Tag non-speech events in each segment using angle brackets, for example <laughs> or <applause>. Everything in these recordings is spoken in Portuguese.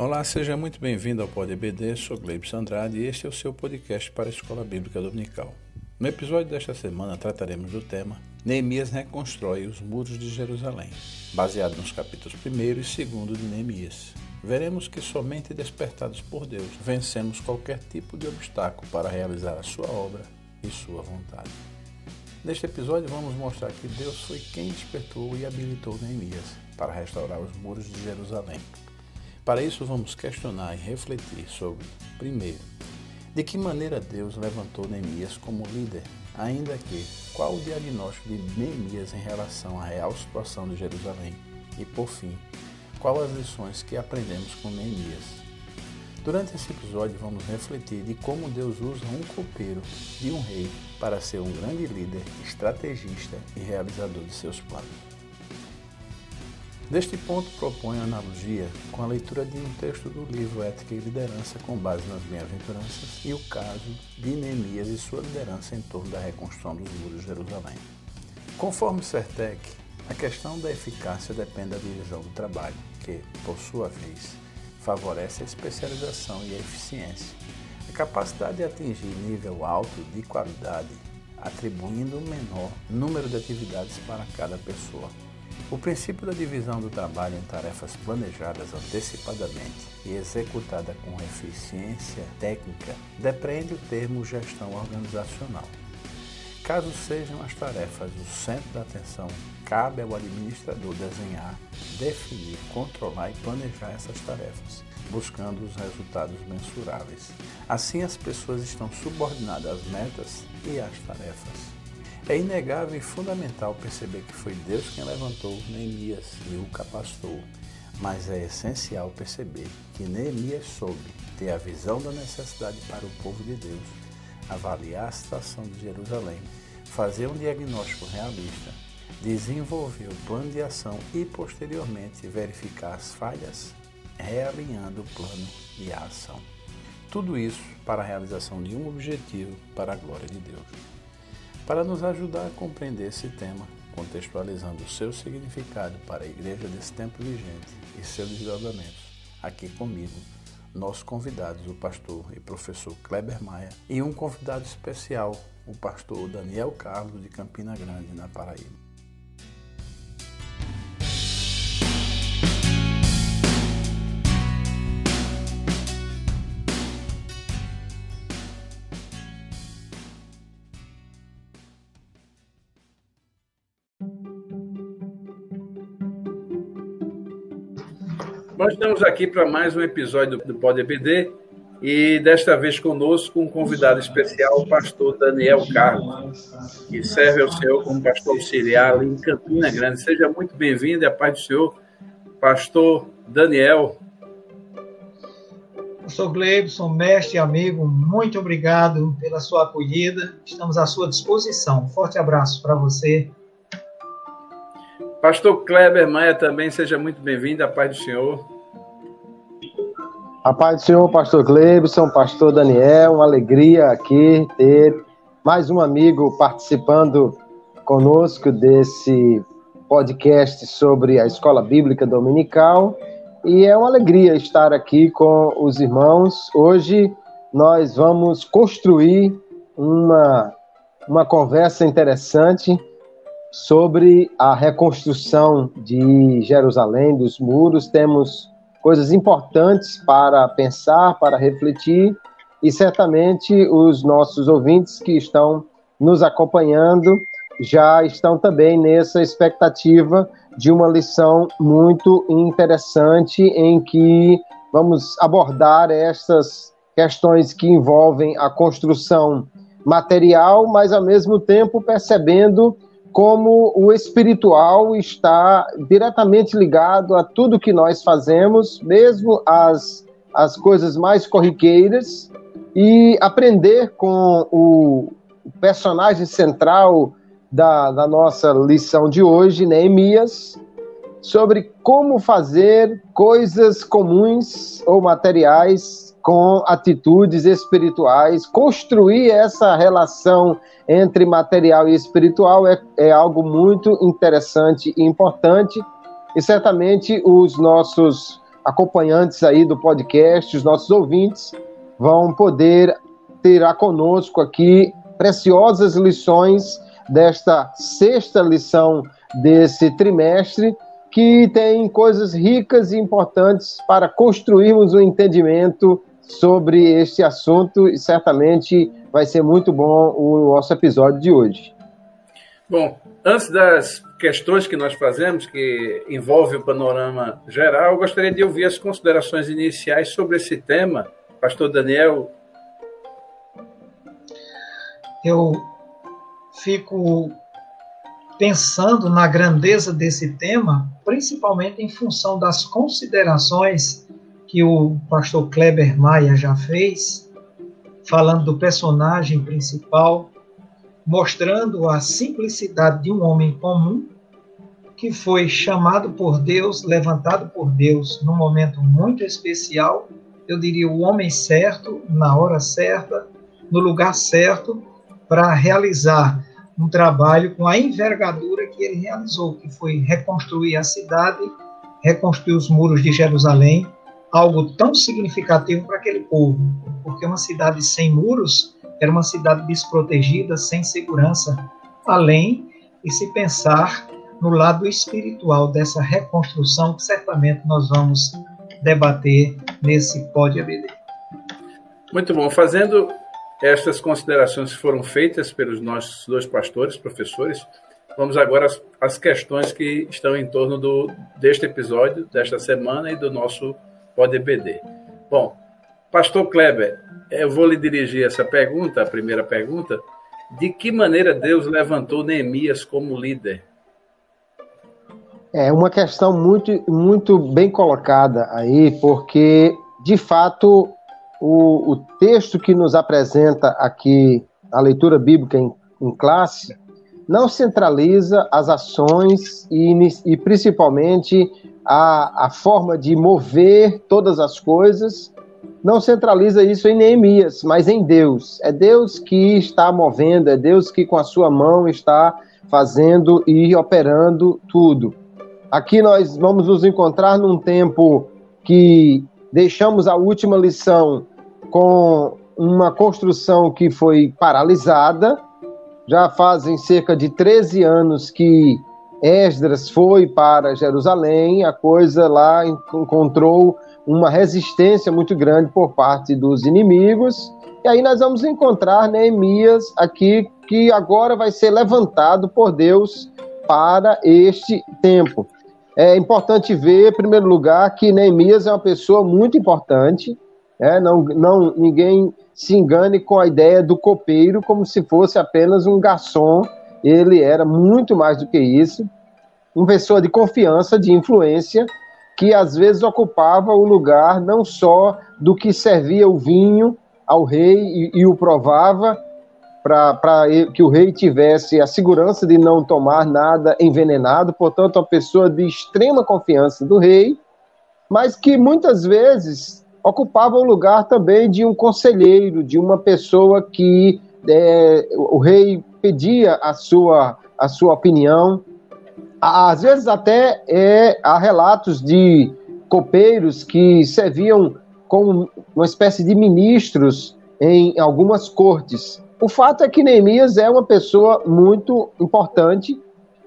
Olá, seja muito bem-vindo ao Pod EBD, sou Gleibson Andrade e este é o seu podcast para a Escola Bíblica Dominical. No episódio desta semana trataremos do tema Neemias reconstrói os muros de Jerusalém, baseado nos capítulos 1 e 2 de Neemias. Veremos que somente despertados por Deus vencemos qualquer tipo de obstáculo para realizar a sua obra e sua vontade. Neste episódio vamos mostrar que Deus foi quem despertou e habilitou Neemias para restaurar os muros de Jerusalém. Para isso vamos questionar e refletir sobre, primeiro, de que maneira Deus levantou Neemias como líder, ainda que qual o diagnóstico de Neemias em relação à real situação de Jerusalém e, por fim, qual as lições que aprendemos com Neemias. Durante esse episódio vamos refletir de como Deus usa um copeiro de um rei para ser um grande líder, estrategista e realizador de seus planos. Neste ponto proponho analogia com a leitura de um texto do livro Ética e Liderança com base nas bem-aventuranças e o caso de Neemias e sua liderança em torno da reconstrução dos muros de Jerusalém. Conforme Sertec, a questão da eficácia depende da divisão do trabalho, que, por sua vez, favorece a especialização e a eficiência, a capacidade de atingir nível alto de qualidade, atribuindo um menor número de atividades para cada pessoa. O princípio da divisão do trabalho em tarefas planejadas antecipadamente e executada com eficiência técnica depreende o termo gestão organizacional. Caso sejam as tarefas o centro da atenção, cabe ao administrador desenhar, definir, controlar e planejar essas tarefas, buscando os resultados mensuráveis. Assim, as pessoas estão subordinadas às metas e às tarefas. É inegável e fundamental perceber que foi Deus quem levantou Neemias e o capacitou, mas é essencial perceber que Neemias soube ter a visão da necessidade para o povo de Deus avaliar a situação de Jerusalém, fazer um diagnóstico realista, desenvolver o plano de ação e, posteriormente, verificar as falhas, realinhando o plano e a ação. Tudo isso para a realização de um objetivo para a glória de Deus. Para nos ajudar a compreender esse tema, contextualizando o seu significado para a igreja desse tempo vigente e seus desdobramentos, aqui comigo nossos convidados, o pastor e professor Kleber Maia, e um convidado especial, o pastor Daniel Carlos de Campina Grande, na Paraíba. Nós estamos aqui para mais um episódio do Pode EPD e desta vez conosco um convidado especial, o pastor Daniel Carlos, que serve ao Senhor como pastor auxiliar em Campina Grande. Seja muito bem-vindo e a paz do Senhor, pastor Daniel. Pastor Gleibson, mestre e amigo, muito obrigado pela sua acolhida. Estamos à sua disposição. forte abraço para você. Pastor Kleber Maia também, seja muito bem-vindo, a paz do Senhor. A paz do Senhor, pastor Glebson, pastor Daniel, uma alegria aqui ter mais um amigo participando conosco desse podcast sobre a Escola Bíblica Dominical. E é uma alegria estar aqui com os irmãos. Hoje nós vamos construir uma, uma conversa interessante sobre a reconstrução de Jerusalém, dos muros. Temos coisas importantes para pensar, para refletir, e certamente os nossos ouvintes que estão nos acompanhando já estão também nessa expectativa de uma lição muito interessante em que vamos abordar essas questões que envolvem a construção material, mas ao mesmo tempo percebendo como o espiritual está diretamente ligado a tudo que nós fazemos, mesmo as, as coisas mais corriqueiras, e aprender com o personagem central da, da nossa lição de hoje, Neemias, sobre como fazer coisas comuns ou materiais com atitudes espirituais. Construir essa relação entre material e espiritual é, é algo muito interessante e importante, e certamente os nossos acompanhantes aí do podcast, os nossos ouvintes, vão poder terá conosco aqui preciosas lições desta sexta lição desse trimestre, que tem coisas ricas e importantes para construirmos um entendimento sobre este assunto e certamente vai ser muito bom o nosso episódio de hoje. Bom, antes das questões que nós fazemos, que envolve o panorama geral, eu gostaria de ouvir as considerações iniciais sobre esse tema. Pastor Daniel, eu fico pensando na grandeza desse tema, principalmente em função das considerações que o pastor Kleber Maia já fez, falando do personagem principal, mostrando a simplicidade de um homem comum que foi chamado por Deus, levantado por Deus num momento muito especial, eu diria o homem certo, na hora certa, no lugar certo, para realizar um trabalho com a envergadura que ele realizou, que foi reconstruir a cidade, reconstruir os muros de Jerusalém, algo tão significativo para aquele povo, porque uma cidade sem muros era uma cidade desprotegida, sem segurança, além de se pensar no lado espiritual dessa reconstrução que certamente nós vamos debater nesse Pode ABD. Muito bom. Fazendo estas considerações foram feitas pelos nossos dois pastores, professores. Vamos agora às, às questões que estão em torno do, deste episódio, desta semana e do nosso PodBD. Bom, Pastor Kleber, eu vou lhe dirigir essa pergunta, a primeira pergunta. De que maneira Deus levantou Neemias como líder? É uma questão muito, muito bem colocada aí, porque, de fato, o, o texto que nos apresenta aqui a leitura bíblica em, em classe não centraliza as ações e, e principalmente a, a forma de mover todas as coisas, não centraliza isso em Neemias, mas em Deus. É Deus que está movendo, é Deus que com a sua mão está fazendo e operando tudo. Aqui nós vamos nos encontrar num tempo que deixamos a última lição com uma construção que foi paralisada. Já fazem cerca de 13 anos que Esdras foi para Jerusalém, a coisa lá encontrou uma resistência muito grande por parte dos inimigos. E aí nós vamos encontrar Neemias aqui, que agora vai ser levantado por Deus para este tempo. É importante ver, em primeiro lugar, que Neemias é uma pessoa muito importante, é, não, não, ninguém se engane com a ideia do copeiro como se fosse apenas um garçom. Ele era muito mais do que isso. Uma pessoa de confiança, de influência, que às vezes ocupava o lugar não só do que servia o vinho ao rei e, e o provava, para que o rei tivesse a segurança de não tomar nada envenenado, portanto, uma pessoa de extrema confiança do rei, mas que muitas vezes ocupava o lugar também de um conselheiro, de uma pessoa que é, o rei pedia a sua, a sua opinião. Às vezes até é, há relatos de copeiros que serviam como uma espécie de ministros em algumas cortes. O fato é que Neemias é uma pessoa muito importante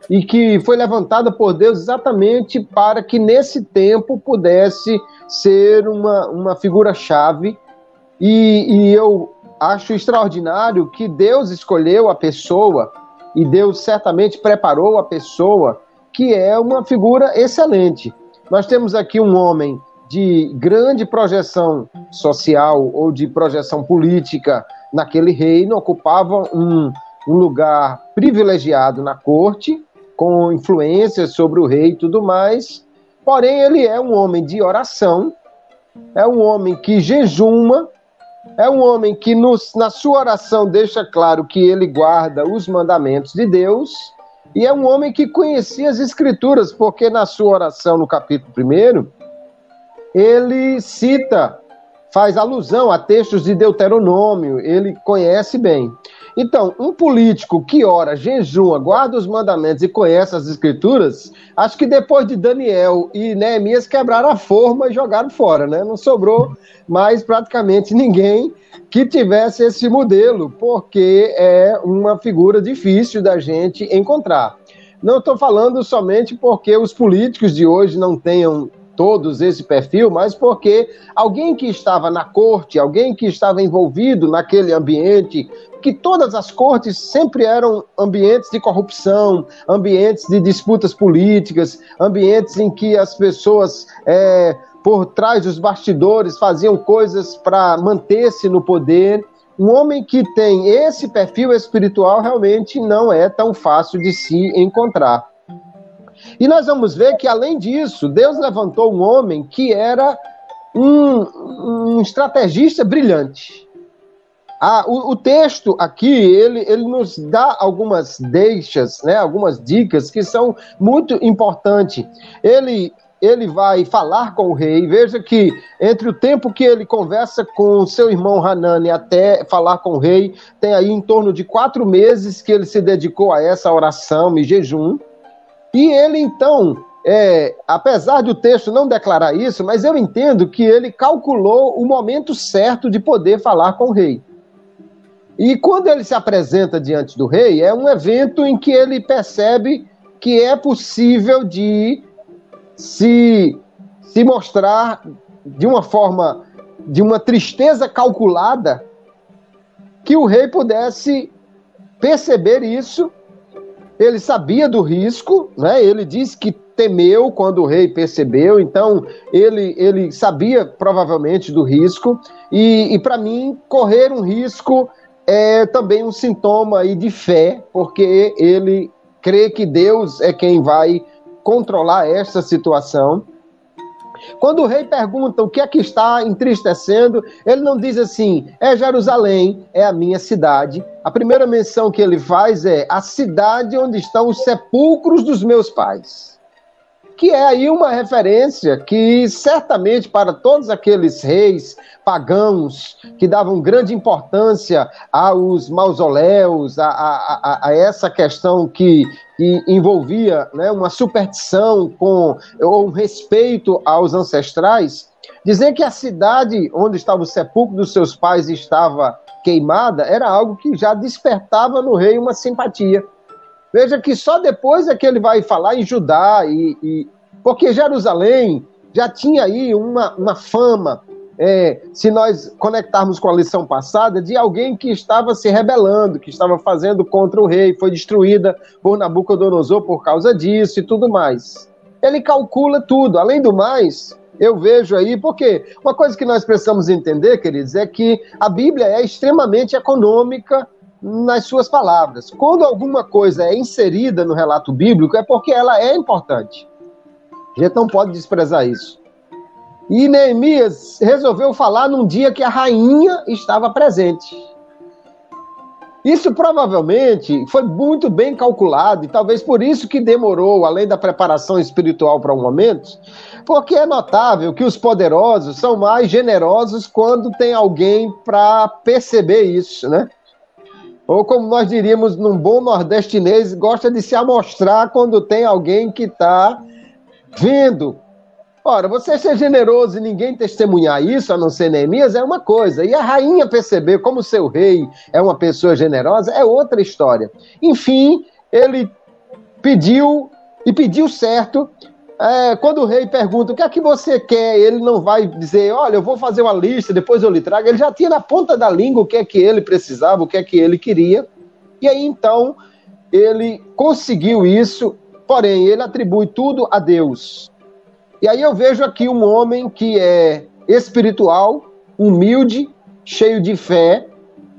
e que foi levantada por Deus exatamente para que nesse tempo pudesse ser uma, uma figura-chave. E, e eu acho extraordinário que Deus escolheu a pessoa e Deus certamente preparou a pessoa que é uma figura excelente. Nós temos aqui um homem de grande projeção social ou de projeção política naquele reino, ocupava um, um lugar privilegiado na corte, com influências sobre o rei e tudo mais. Porém, ele é um homem de oração, é um homem que jejuma, é um homem que nos, na sua oração deixa claro que ele guarda os mandamentos de Deus, e é um homem que conhecia as Escrituras, porque na sua oração, no capítulo 1, ele cita, faz alusão a textos de Deuteronômio, ele conhece bem. Então, um político que ora, jejua, guarda os mandamentos e conhece as escrituras, acho que depois de Daniel e Neemias quebraram a forma e jogaram fora, né? Não sobrou mais praticamente ninguém que tivesse esse modelo, porque é uma figura difícil da gente encontrar. Não estou falando somente porque os políticos de hoje não tenham todos esse perfil, mas porque alguém que estava na corte, alguém que estava envolvido naquele ambiente, que todas as cortes sempre eram ambientes de corrupção, ambientes de disputas políticas, ambientes em que as pessoas é, por trás dos bastidores faziam coisas para manter-se no poder. Um homem que tem esse perfil espiritual realmente não é tão fácil de se encontrar. E nós vamos ver que, além disso, Deus levantou um homem que era um, um estrategista brilhante. Ah, o, o, texto aqui, ele, ele nos dá algumas deixas, né, algumas dicas que são muito importantes. Ele, ele vai falar com o rei. Veja que entre o tempo que ele conversa com seu irmão Hanani até falar com o rei, tem aí em torno de quatro meses que ele se dedicou a essa oração e jejum. E ele, então, é, apesar do texto não declarar isso, mas eu entendo que ele calculou o momento certo de poder falar com o rei. E quando ele se apresenta diante do rei, é um evento em que ele percebe que é possível de se, se mostrar de uma forma, de uma tristeza calculada, que o rei pudesse perceber isso ele sabia do risco, né? Ele disse que temeu quando o rei percebeu, então ele, ele sabia provavelmente do risco, e, e para mim, correr um risco é também um sintoma aí de fé, porque ele crê que Deus é quem vai controlar essa situação. Quando o rei pergunta o que é que está entristecendo, ele não diz assim, é Jerusalém, é a minha cidade. A primeira menção que ele faz é a cidade onde estão os sepulcros dos meus pais que é aí uma referência que certamente para todos aqueles reis pagãos que davam grande importância aos mausoléus, a, a, a, essa questão que, que envolvia né, uma superstição com ou respeito aos ancestrais, dizer que a cidade onde estava o sepulcro dos seus pais estava queimada era algo que já despertava no rei uma simpatia. Veja que só depois é que ele vai falar em Judá, e, e porque Jerusalém já tinha aí uma, uma fama, é, se nós conectarmos com a lição passada, de alguém que estava se rebelando, que estava fazendo contra o rei, foi destruída por Nabucodonosor por causa disso e tudo mais. Ele calcula tudo. Além do mais, eu vejo aí, porque uma coisa que nós precisamos entender, queridos, é que a Bíblia é extremamente econômica nas suas palavras. Quando alguma coisa é inserida no relato bíblico, é porque ela é importante. A gente não pode desprezar isso. E Neemias resolveu falar num dia que a rainha estava presente. Isso provavelmente foi muito bem calculado e talvez por isso que demorou, além da preparação espiritual para o momento, porque é notável que os poderosos são mais generosos quando tem alguém para perceber isso, né? Ou como nós diríamos num bom nordestinês, gosta de se amostrar quando tem alguém que está vendo. Ora, você ser generoso e ninguém testemunhar isso, a não ser Neemias, é uma coisa. E a rainha perceber como seu rei é uma pessoa generosa é outra história. Enfim, ele pediu e pediu certo é, quando o rei pergunta o que é que você quer, ele não vai dizer, olha, eu vou fazer uma lista, depois eu lhe trago. Ele já tinha na ponta da língua o que é que ele precisava, o que é que ele queria. E aí então ele conseguiu isso, porém ele atribui tudo a Deus. E aí eu vejo aqui um homem que é espiritual, humilde, cheio de fé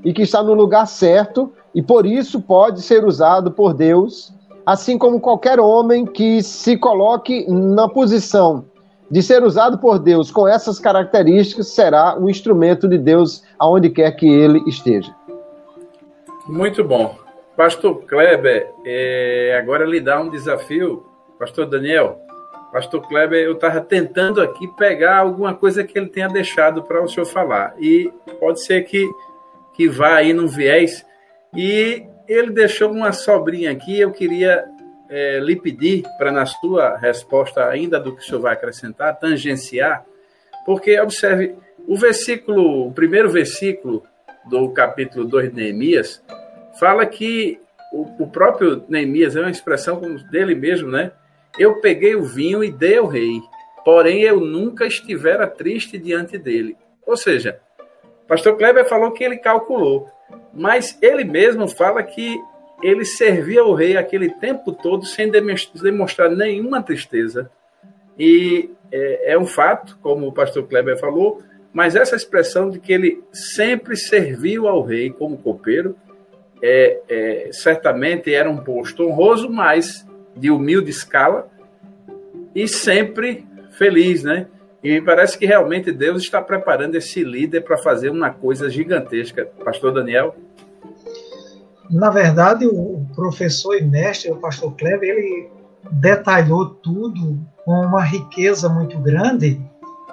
e que está no lugar certo e por isso pode ser usado por Deus assim como qualquer homem que se coloque na posição de ser usado por Deus com essas características, será um instrumento de Deus aonde quer que ele esteja. Muito bom. Pastor Kleber, é, agora lhe dá um desafio. Pastor Daniel, Pastor Kleber, eu estava tentando aqui pegar alguma coisa que ele tenha deixado para o senhor falar. E pode ser que, que vá aí num viés E ele deixou uma sobrinha aqui, eu queria é, lhe pedir para, na sua resposta, ainda do que o senhor vai acrescentar, tangenciar, porque, observe, o versículo, o primeiro versículo do capítulo 2 de Neemias, fala que o, o próprio Neemias é uma expressão dele mesmo, né? Eu peguei o vinho e dei ao rei, porém eu nunca estivera triste diante dele. Ou seja, pastor Kleber falou que ele calculou, mas ele mesmo fala que ele servia ao rei aquele tempo todo sem demonstrar nenhuma tristeza. E é, é um fato, como o pastor Kleber falou, mas essa expressão de que ele sempre serviu ao rei como copeiro, é, é, certamente era um posto honroso, mas de humilde escala e sempre feliz, né? E parece que realmente Deus está preparando esse líder para fazer uma coisa gigantesca. Pastor Daniel? Na verdade, o professor e mestre, o pastor Kleber, ele detalhou tudo com uma riqueza muito grande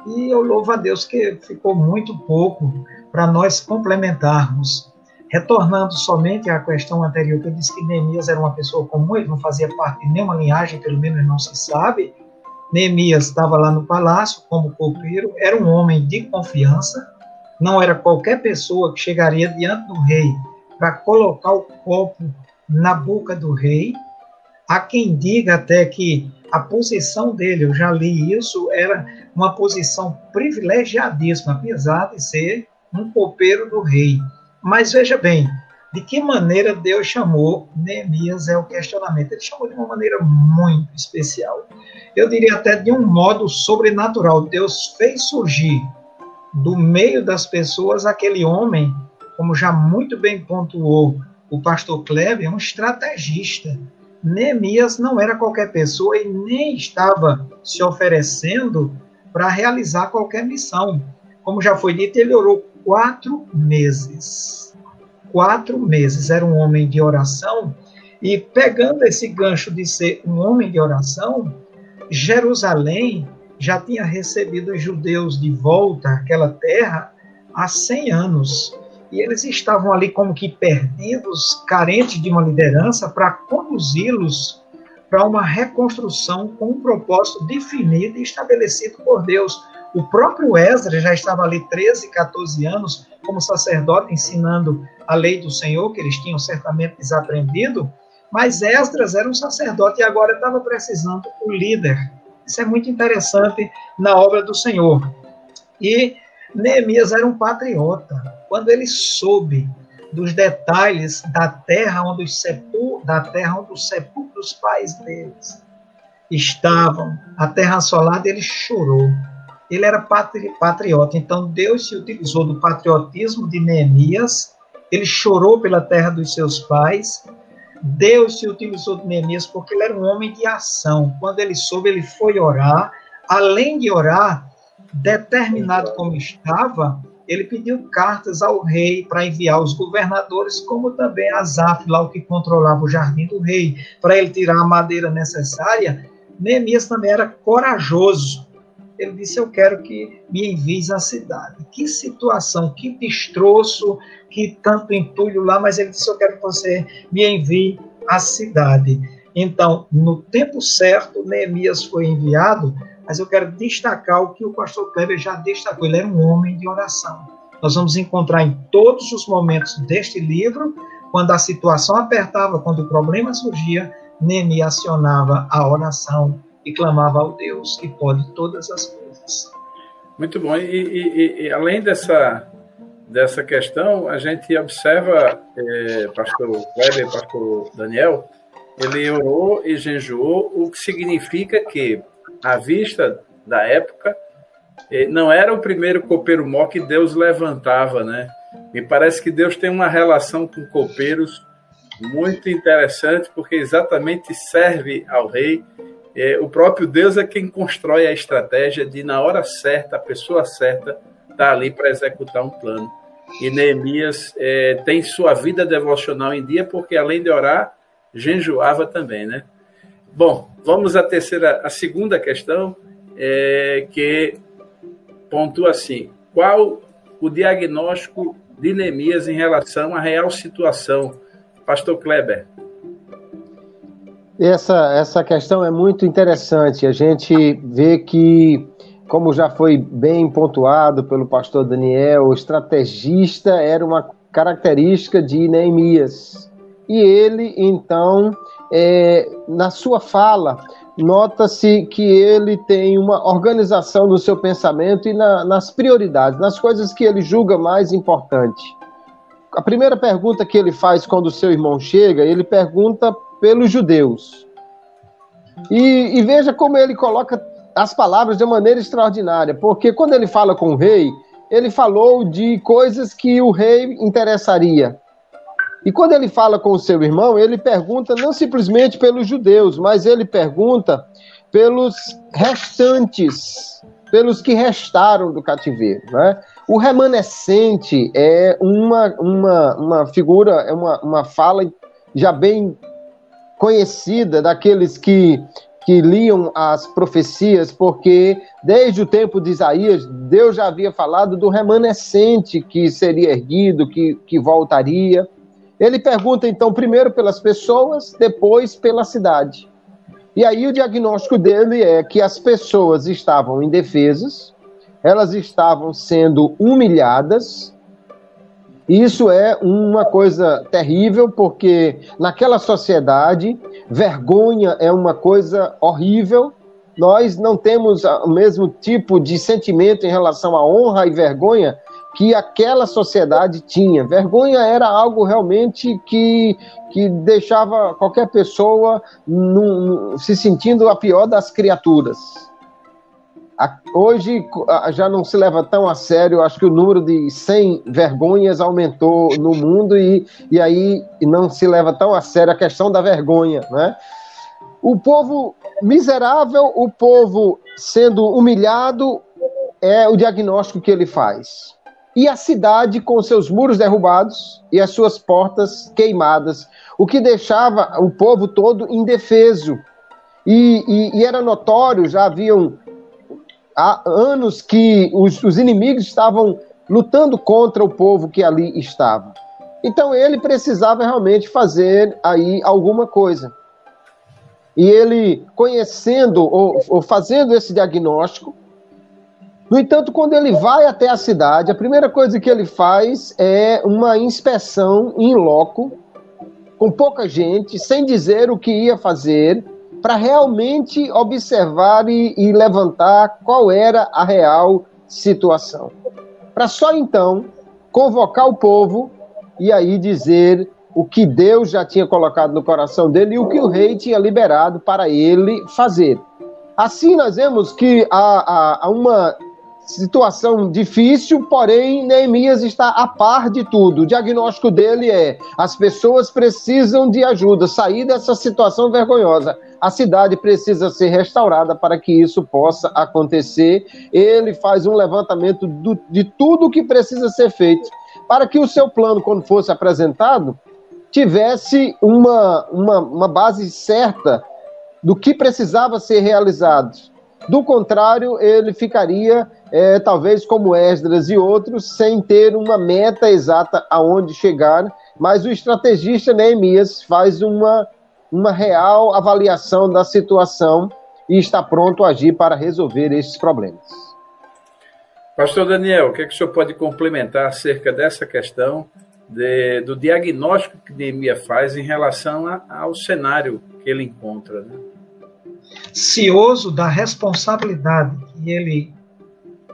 e eu louvo a Deus que ficou muito pouco para nós complementarmos. Retornando somente à questão anterior, que eu disse que Neemias era uma pessoa comum, ele não fazia parte de nenhuma linhagem, pelo menos não se sabe. Neemias estava lá no palácio como copeiro, era um homem de confiança, não era qualquer pessoa que chegaria diante do rei para colocar o copo na boca do rei. Há quem diga até que a posição dele, eu já li isso, era uma posição privilegiadíssima, apesar de ser um copeiro do rei. Mas veja bem, de que maneira Deus chamou Neemias é o questionamento. Ele chamou de uma maneira muito especial. Eu diria até de um modo sobrenatural. Deus fez surgir do meio das pessoas aquele homem, como já muito bem pontuou o pastor Kleber, um estrategista. Neemias não era qualquer pessoa e nem estava se oferecendo para realizar qualquer missão. Como já foi dito, ele orou quatro meses. Quatro meses. Era um homem de oração. E pegando esse gancho de ser um homem de oração, Jerusalém já tinha recebido os judeus de volta àquela terra há 100 anos. E eles estavam ali como que perdidos, carentes de uma liderança para conduzi-los para uma reconstrução com um propósito definido e estabelecido por Deus. O próprio Esdras já estava ali 13, 14 anos como sacerdote ensinando a lei do Senhor, que eles tinham certamente desaprendido, mas Esdras era um sacerdote e agora estava precisando um líder. Isso é muito interessante na obra do Senhor. E Neemias era um patriota. Quando ele soube dos detalhes da terra onde os sepul da terra onde os sepulcros pais deles estavam, a terra assolada, ele chorou ele era patri, patriota. Então Deus se utilizou do patriotismo de Neemias, ele chorou pela terra dos seus pais. Deus se utilizou de Neemias porque ele era um homem de ação. Quando ele soube, ele foi orar. Além de orar, determinado como estava, ele pediu cartas ao rei para enviar aos governadores, como também a Zaf, lá o que controlava o jardim do rei, para ele tirar a madeira necessária. Neemias também era corajoso ele disse: Eu quero que me envies à cidade. Que situação, que destroço, que tanto entulho lá, mas ele disse: Eu quero que você me envie à cidade. Então, no tempo certo, Neemias foi enviado, mas eu quero destacar o que o pastor Kleber já destacou: ele era um homem de oração. Nós vamos encontrar em todos os momentos deste livro, quando a situação apertava, quando o problema surgia, Neemias acionava a oração e clamava ao Deus que pode todas as coisas. Muito bom. E, e, e além dessa, dessa questão, a gente observa, é, pastor Weber, pastor Daniel, ele orou e jejuou, o que significa que, à vista da época, é, não era o primeiro copeiro mó que Deus levantava, né? Me parece que Deus tem uma relação com copeiros muito interessante, porque exatamente serve ao rei é, o próprio Deus é quem constrói a estratégia de, na hora certa, a pessoa certa está ali para executar um plano. E Neemias é, tem sua vida devocional em dia, porque além de orar, jejuava também, né? Bom, vamos à terceira, a segunda questão, é, que pontua assim: qual o diagnóstico de Neemias em relação à real situação Pastor Kleber. Essa, essa questão é muito interessante. A gente vê que, como já foi bem pontuado pelo pastor Daniel, o estrategista era uma característica de Neemias. E ele, então, é, na sua fala, nota-se que ele tem uma organização no seu pensamento e na, nas prioridades, nas coisas que ele julga mais importante. A primeira pergunta que ele faz quando o seu irmão chega, ele pergunta pelos judeus. E, e veja como ele coloca as palavras de maneira extraordinária, porque quando ele fala com o rei, ele falou de coisas que o rei interessaria. E quando ele fala com o seu irmão, ele pergunta não simplesmente pelos judeus, mas ele pergunta pelos restantes, pelos que restaram do cativeiro. Né? O remanescente é uma, uma, uma figura, é uma, uma fala já bem conhecida daqueles que, que liam as profecias, porque desde o tempo de Isaías, Deus já havia falado do remanescente que seria erguido, que, que voltaria. Ele pergunta então primeiro pelas pessoas, depois pela cidade. E aí o diagnóstico dele é que as pessoas estavam indefesas, elas estavam sendo humilhadas. Isso é uma coisa terrível, porque naquela sociedade, vergonha é uma coisa horrível. Nós não temos o mesmo tipo de sentimento em relação à honra e vergonha que aquela sociedade tinha. Vergonha era algo realmente que, que deixava qualquer pessoa num, se sentindo a pior das criaturas. Hoje já não se leva tão a sério, acho que o número de 100 vergonhas aumentou no mundo e, e aí não se leva tão a sério a questão da vergonha. Né? O povo miserável, o povo sendo humilhado, é o diagnóstico que ele faz e a cidade com seus muros derrubados e as suas portas queimadas, o que deixava o povo todo indefeso. E, e, e era notório, já haviam há anos que os, os inimigos estavam lutando contra o povo que ali estava. Então ele precisava realmente fazer aí alguma coisa. E ele, conhecendo ou, ou fazendo esse diagnóstico, no entanto, quando ele vai até a cidade, a primeira coisa que ele faz é uma inspeção em loco, com pouca gente, sem dizer o que ia fazer, para realmente observar e, e levantar qual era a real situação. Para só então convocar o povo e aí dizer o que Deus já tinha colocado no coração dele e o que o rei tinha liberado para ele fazer. Assim, nós vemos que há, há, há uma situação difícil, porém Neemias está a par de tudo. O diagnóstico dele é: as pessoas precisam de ajuda, sair dessa situação vergonhosa. A cidade precisa ser restaurada para que isso possa acontecer. Ele faz um levantamento do, de tudo o que precisa ser feito para que o seu plano, quando fosse apresentado, tivesse uma, uma, uma base certa do que precisava ser realizado. Do contrário, ele ficaria é, talvez como Esdras e outros, sem ter uma meta exata aonde chegar, mas o estrategista Neemias faz uma, uma real avaliação da situação e está pronto a agir para resolver esses problemas. Pastor Daniel, o que, é que o senhor pode complementar acerca dessa questão de, do diagnóstico que Neemias faz em relação a, ao cenário que ele encontra? Né? Cioso da responsabilidade que ele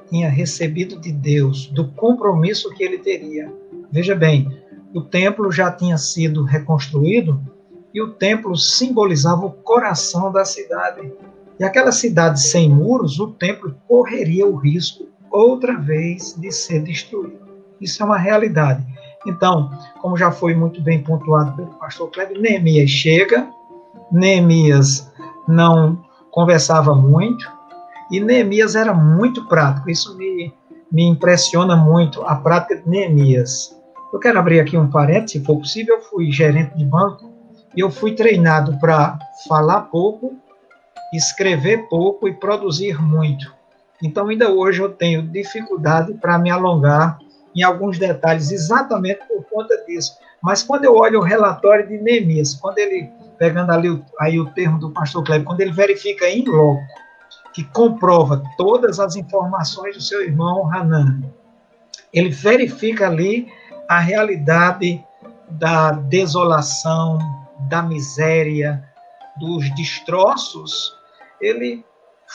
tinha recebido de Deus, do compromisso que ele teria. Veja bem, o templo já tinha sido reconstruído e o templo simbolizava o coração da cidade. E aquela cidade sem muros, o templo correria o risco outra vez de ser destruído. Isso é uma realidade. Então, como já foi muito bem pontuado pelo pastor Kleber, Neemias chega, Neemias não conversava muito, e Neemias era muito prático, isso me, me impressiona muito, a prática de Neemias. Eu quero abrir aqui um parênteses, se for possível, eu fui gerente de banco eu fui treinado para falar pouco, escrever pouco e produzir muito. Então, ainda hoje eu tenho dificuldade para me alongar em alguns detalhes, exatamente por conta disso. Mas quando eu olho o relatório de Neemias, quando ele, pegando ali aí o termo do pastor Kleber, quando ele verifica em loco, que comprova todas as informações do seu irmão Hanan, ele verifica ali a realidade da desolação, da miséria, dos destroços, ele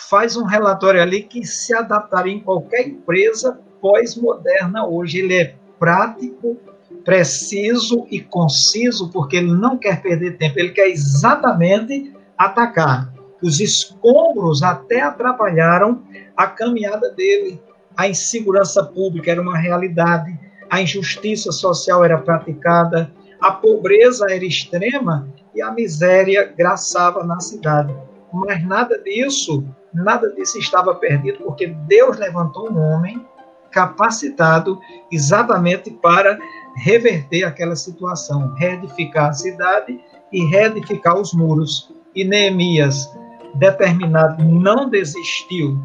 faz um relatório ali que se adaptaria em qualquer empresa pós-moderna hoje. Ele é prático, preciso e conciso, porque ele não quer perder tempo, ele quer exatamente atacar. Os escombros até atrapalharam a caminhada dele. A insegurança pública era uma realidade, a injustiça social era praticada, a pobreza era extrema e a miséria graçava na cidade. Mas nada disso, nada disso estava perdido, porque Deus levantou um homem capacitado exatamente para reverter aquela situação, reedificar a cidade e reedificar os muros. E Neemias, determinado, não desistiu.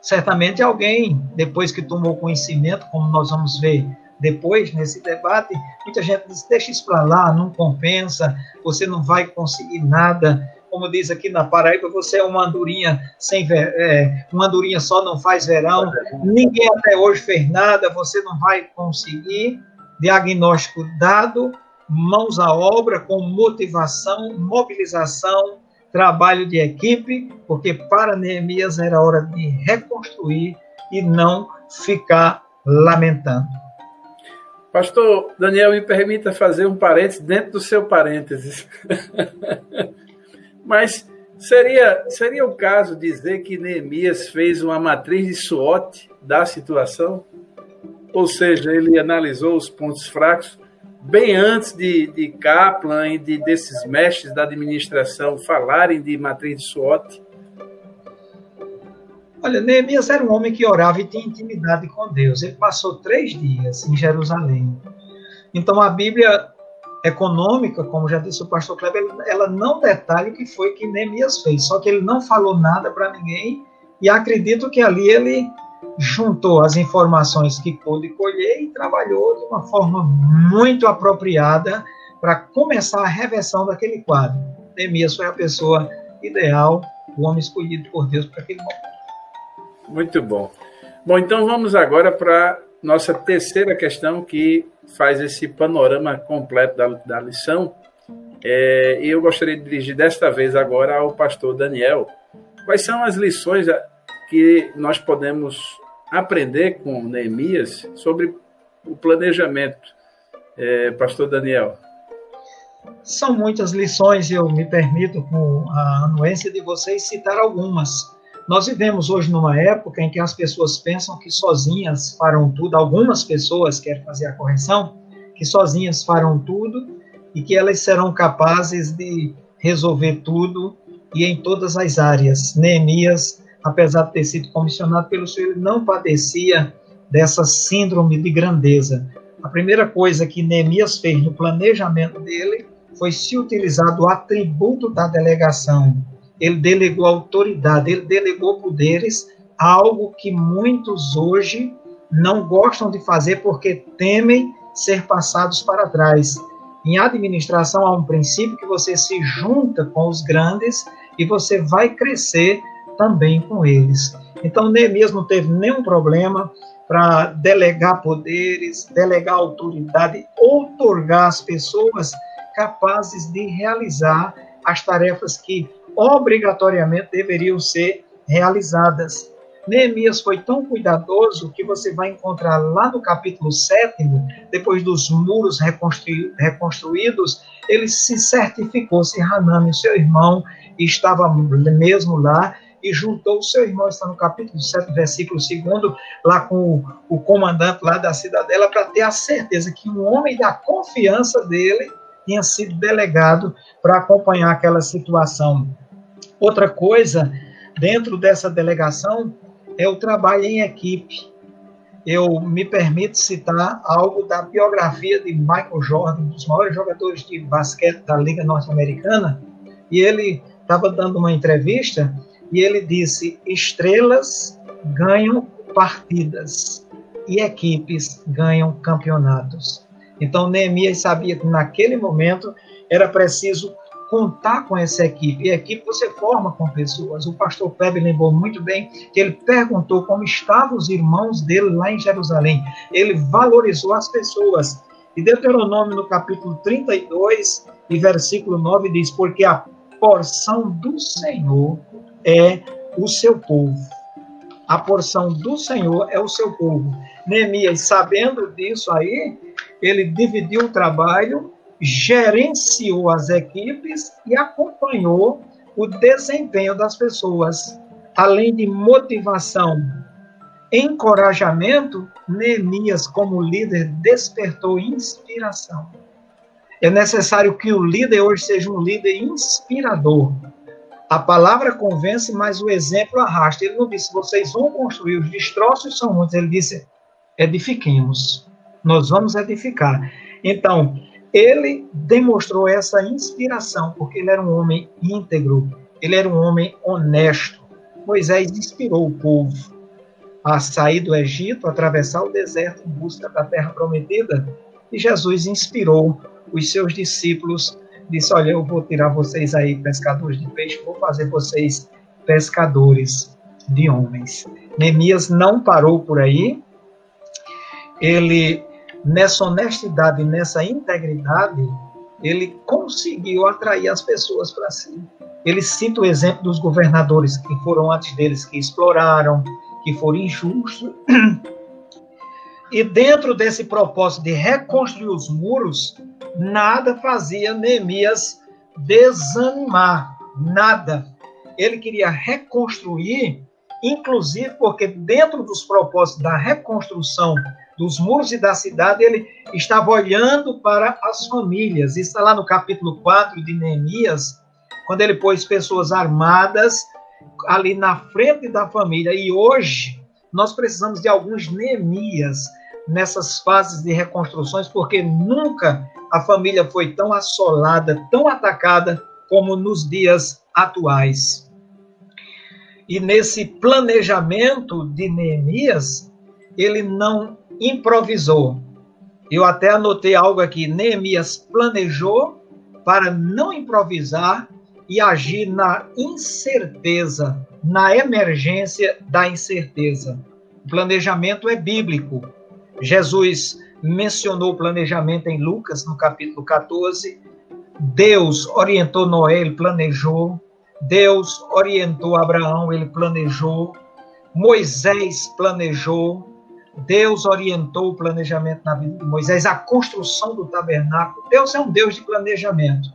Certamente alguém, depois que tomou conhecimento, como nós vamos ver depois nesse debate, muita gente diz: deixa isso para lá, não compensa, você não vai conseguir nada. Como diz aqui na Paraíba, você é uma andorinha sem ver, é, uma andorinha só não faz verão. Ninguém até hoje fez nada, você não vai conseguir. Diagnóstico dado, mãos à obra com motivação, mobilização, trabalho de equipe, porque para Neemias era hora de reconstruir e não ficar lamentando. Pastor Daniel, me permita fazer um parênteses dentro do seu parênteses. <laughs> Mas seria, seria o caso dizer que Neemias fez uma matriz de SWOT da situação? Ou seja, ele analisou os pontos fracos bem antes de, de Kaplan e de, desses mestres da administração falarem de matriz de SWOT? Olha, Neemias era um homem que orava e tinha intimidade com Deus. Ele passou três dias em Jerusalém. Então, a Bíblia econômica, como já disse o pastor Kleber, ela não detalha o que foi que Neemias fez. Só que ele não falou nada para ninguém e acredito que ali ele juntou as informações que pôde colher e trabalhou de uma forma muito apropriada para começar a reversão daquele quadro. Neemias foi a pessoa ideal, o homem escolhido por Deus para aquele momento. Muito bom. Bom, então vamos agora para nossa terceira questão que faz esse panorama completo da, da lição. É, eu gostaria de dirigir desta vez agora ao pastor Daniel. Quais são as lições que nós podemos aprender com Neemias sobre o planejamento? É, pastor Daniel. São muitas lições, eu me permito, com a anuência de vocês, citar algumas. Nós vivemos hoje numa época em que as pessoas pensam que sozinhas farão tudo, algumas pessoas querem fazer a correção, que sozinhas farão tudo e que elas serão capazes de resolver tudo e em todas as áreas. Neemias, apesar de ter sido comissionado pelo Senhor, não padecia dessa síndrome de grandeza. A primeira coisa que Neemias fez no planejamento dele foi se utilizar do atributo da delegação ele delegou autoridade, ele delegou poderes, algo que muitos hoje não gostam de fazer porque temem ser passados para trás. Em administração há um princípio que você se junta com os grandes e você vai crescer também com eles. Então Neemias não teve nenhum problema para delegar poderes, delegar autoridade, outorgar as pessoas capazes de realizar as tarefas que obrigatoriamente deveriam ser realizadas. Neemias foi tão cuidadoso que você vai encontrar lá no capítulo 7, depois dos muros reconstru reconstruídos, ele se certificou se Hanami, seu irmão, estava mesmo lá e juntou o seu irmão, está no capítulo 7, versículo 2, lá com o comandante lá da cidadela, para ter a certeza que um homem da confiança dele tinha sido delegado para acompanhar aquela situação. Outra coisa, dentro dessa delegação, é o trabalho em equipe. Eu me permito citar algo da biografia de Michael Jordan, um dos maiores jogadores de basquete da Liga Norte-Americana, e ele estava dando uma entrevista e ele disse: estrelas ganham partidas e equipes ganham campeonatos. Então Neemias sabia que naquele momento era preciso contar com essa equipe. E a equipe você forma com pessoas. O pastor Pepe lembrou muito bem que ele perguntou como estavam os irmãos dele lá em Jerusalém. Ele valorizou as pessoas. E Deuteronômio, no capítulo 32 e versículo 9, diz: Porque a porção do Senhor é o seu povo. A porção do Senhor é o seu povo. Neemias, sabendo disso aí, ele dividiu o trabalho gerenciou as equipes e acompanhou o desempenho das pessoas. Além de motivação, encorajamento, Neemias, como líder, despertou inspiração. É necessário que o líder hoje seja um líder inspirador. A palavra convence, mas o exemplo arrasta. Ele não disse, vocês vão construir, os destroços são muitos. Ele disse, edifiquemos. Nós vamos edificar. Então, ele demonstrou essa inspiração, porque ele era um homem íntegro, ele era um homem honesto. Moisés inspirou o povo a sair do Egito, atravessar o deserto em busca da terra prometida, e Jesus inspirou os seus discípulos, disse: Olha, eu vou tirar vocês aí, pescadores de peixe, vou fazer vocês pescadores de homens. Neemias não parou por aí, ele nessa honestidade, nessa integridade, ele conseguiu atrair as pessoas para si. Ele cita o exemplo dos governadores que foram antes deles, que exploraram, que foram injustos. E dentro desse propósito de reconstruir os muros, nada fazia Neemias desanimar, nada. Ele queria reconstruir, inclusive porque dentro dos propósitos da reconstrução dos muros e da cidade, ele estava olhando para as famílias. Isso está lá no capítulo 4 de Neemias, quando ele pôs pessoas armadas ali na frente da família. E hoje nós precisamos de alguns Neemias nessas fases de reconstruções, porque nunca a família foi tão assolada, tão atacada como nos dias atuais. E nesse planejamento de Neemias, ele não improvisou. Eu até anotei algo aqui. Neemias planejou para não improvisar e agir na incerteza, na emergência da incerteza. O planejamento é bíblico. Jesus mencionou o planejamento em Lucas, no capítulo 14. Deus orientou Noé, ele planejou. Deus orientou Abraão, ele planejou. Moisés planejou. Deus orientou o planejamento na vida de Moisés, a construção do tabernáculo. Deus é um Deus de planejamento.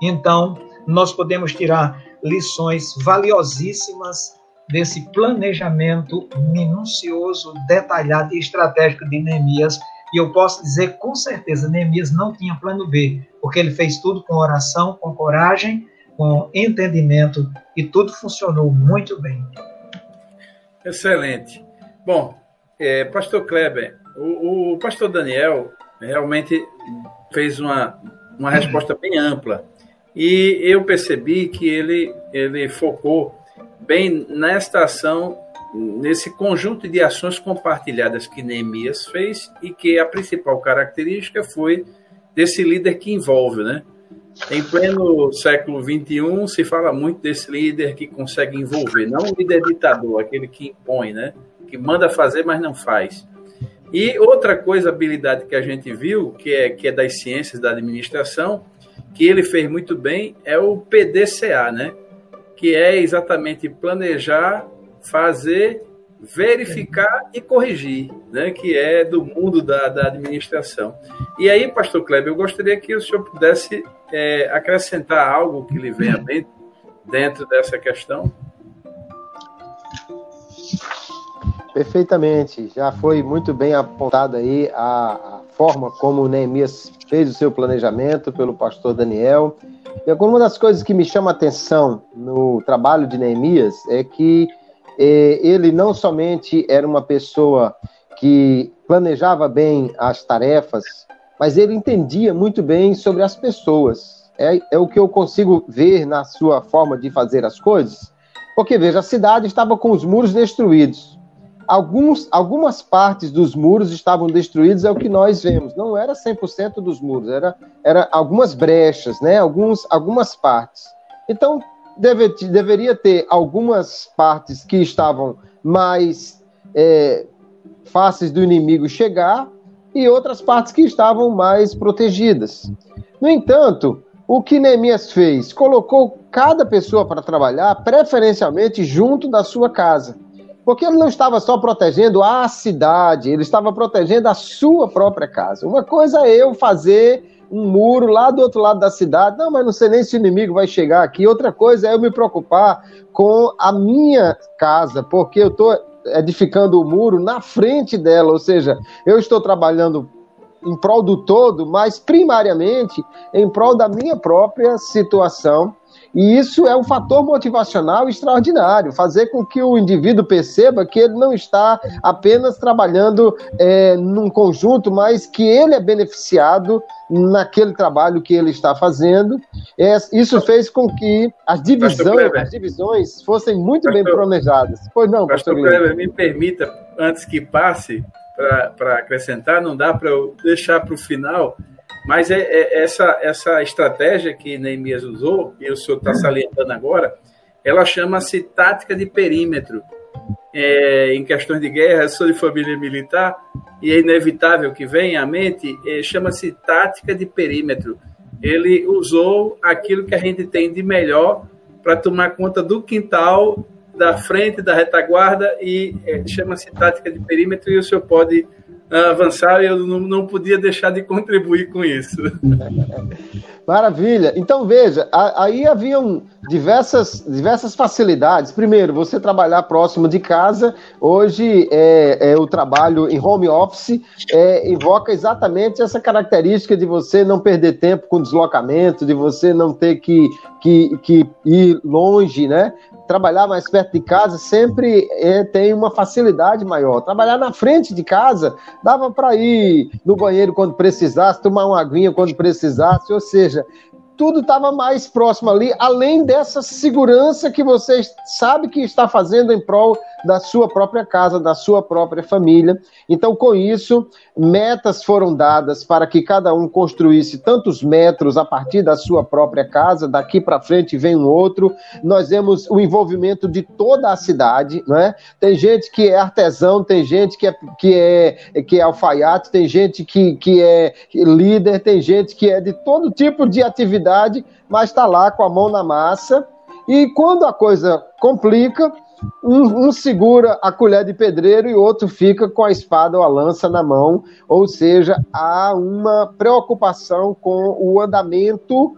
Então, nós podemos tirar lições valiosíssimas desse planejamento minucioso, detalhado e estratégico de Neemias. E eu posso dizer com certeza, Neemias não tinha plano B, porque ele fez tudo com oração, com coragem, com entendimento e tudo funcionou muito bem. Excelente. Bom, é, pastor Kleber, o, o, pastor Daniel realmente fez uma, uma resposta bem ampla. E eu percebi que ele, ele focou bem nesta ação, nesse conjunto de ações compartilhadas que Neemias fez e que a principal característica foi desse líder que envolve, né? Em pleno século XXI, se fala muito desse líder que consegue envolver, não o líder ditador, aquele que impõe, né? Que manda fazer, mas não faz. E outra coisa, habilidade que a gente viu, que é, que é das ciências da administração, que ele fez muito bem, é o PDCA, né? Que é exatamente planejar, fazer, verificar e corrigir, né? Que é do mundo da, da administração. E aí, pastor Kleber, eu gostaria que o senhor pudesse é, acrescentar algo que lhe venha bem dentro dessa questão. Perfeitamente. Já foi muito bem apontada aí a, a forma como Neemias fez o seu planejamento pelo pastor Daniel. E uma das coisas que me chama a atenção no trabalho de Neemias é que eh, ele não somente era uma pessoa que planejava bem as tarefas, mas ele entendia muito bem sobre as pessoas. É, é o que eu consigo ver na sua forma de fazer as coisas. Porque, veja, a cidade estava com os muros destruídos alguns, algumas partes dos muros estavam destruídos, é o que nós vemos. Não era 100% dos muros, era, era algumas brechas, né? Alguns, algumas partes. Então, deve, deveria ter algumas partes que estavam mais é, fáceis do inimigo chegar e outras partes que estavam mais protegidas. No entanto, o que Neemias fez? Colocou cada pessoa para trabalhar, preferencialmente junto da sua casa. Porque ele não estava só protegendo a cidade, ele estava protegendo a sua própria casa. Uma coisa é eu fazer um muro lá do outro lado da cidade, não, mas não sei nem se o inimigo vai chegar aqui. Outra coisa é eu me preocupar com a minha casa, porque eu estou edificando o muro na frente dela, ou seja, eu estou trabalhando em prol do todo, mas primariamente em prol da minha própria situação e isso é um fator motivacional extraordinário, fazer com que o indivíduo perceba que ele não está apenas trabalhando é, num conjunto, mas que ele é beneficiado naquele trabalho que ele está fazendo. É, isso fez com que as divisões, as divisões fossem muito Pastor, bem planejadas. Pois não, Pastor, Pastor Kleber, me permita, antes que passe, para acrescentar, não dá para eu deixar para o final mas é, é, essa, essa estratégia que Neemias usou, e o senhor está salientando agora, ela chama-se tática de perímetro. É, em questões de guerra, sou de família militar, e é inevitável que venha à mente, é, chama-se tática de perímetro. Ele usou aquilo que a gente tem de melhor para tomar conta do quintal, da frente, da retaguarda, e é, chama-se tática de perímetro, e o senhor pode avançar e eu não, não podia deixar de contribuir com isso. <laughs> Maravilha. Então veja, aí haviam diversas, diversas facilidades. Primeiro, você trabalhar próximo de casa. Hoje é, é o trabalho em home office é, invoca exatamente essa característica de você não perder tempo com deslocamento, de você não ter que, que, que ir longe, né? Trabalhar mais perto de casa sempre é, tem uma facilidade maior. Trabalhar na frente de casa dava para ir no banheiro quando precisasse, tomar uma aguinha quando precisasse, ou seja, tudo estava mais próximo ali, além dessa segurança que você sabe que está fazendo em prol da sua própria casa, da sua própria família. Então, com isso, metas foram dadas para que cada um construísse tantos metros a partir da sua própria casa, daqui para frente vem um outro. Nós vemos o envolvimento de toda a cidade, não é? Tem gente que é artesão, tem gente que é, que é, que é alfaiate, tem gente que, que é líder, tem gente que é de todo tipo de atividade mas está lá com a mão na massa. E quando a coisa complica, um, um, segura a colher de pedreiro e outro fica com a espada ou a lança na mão. Ou seja, há uma preocupação com o andamento,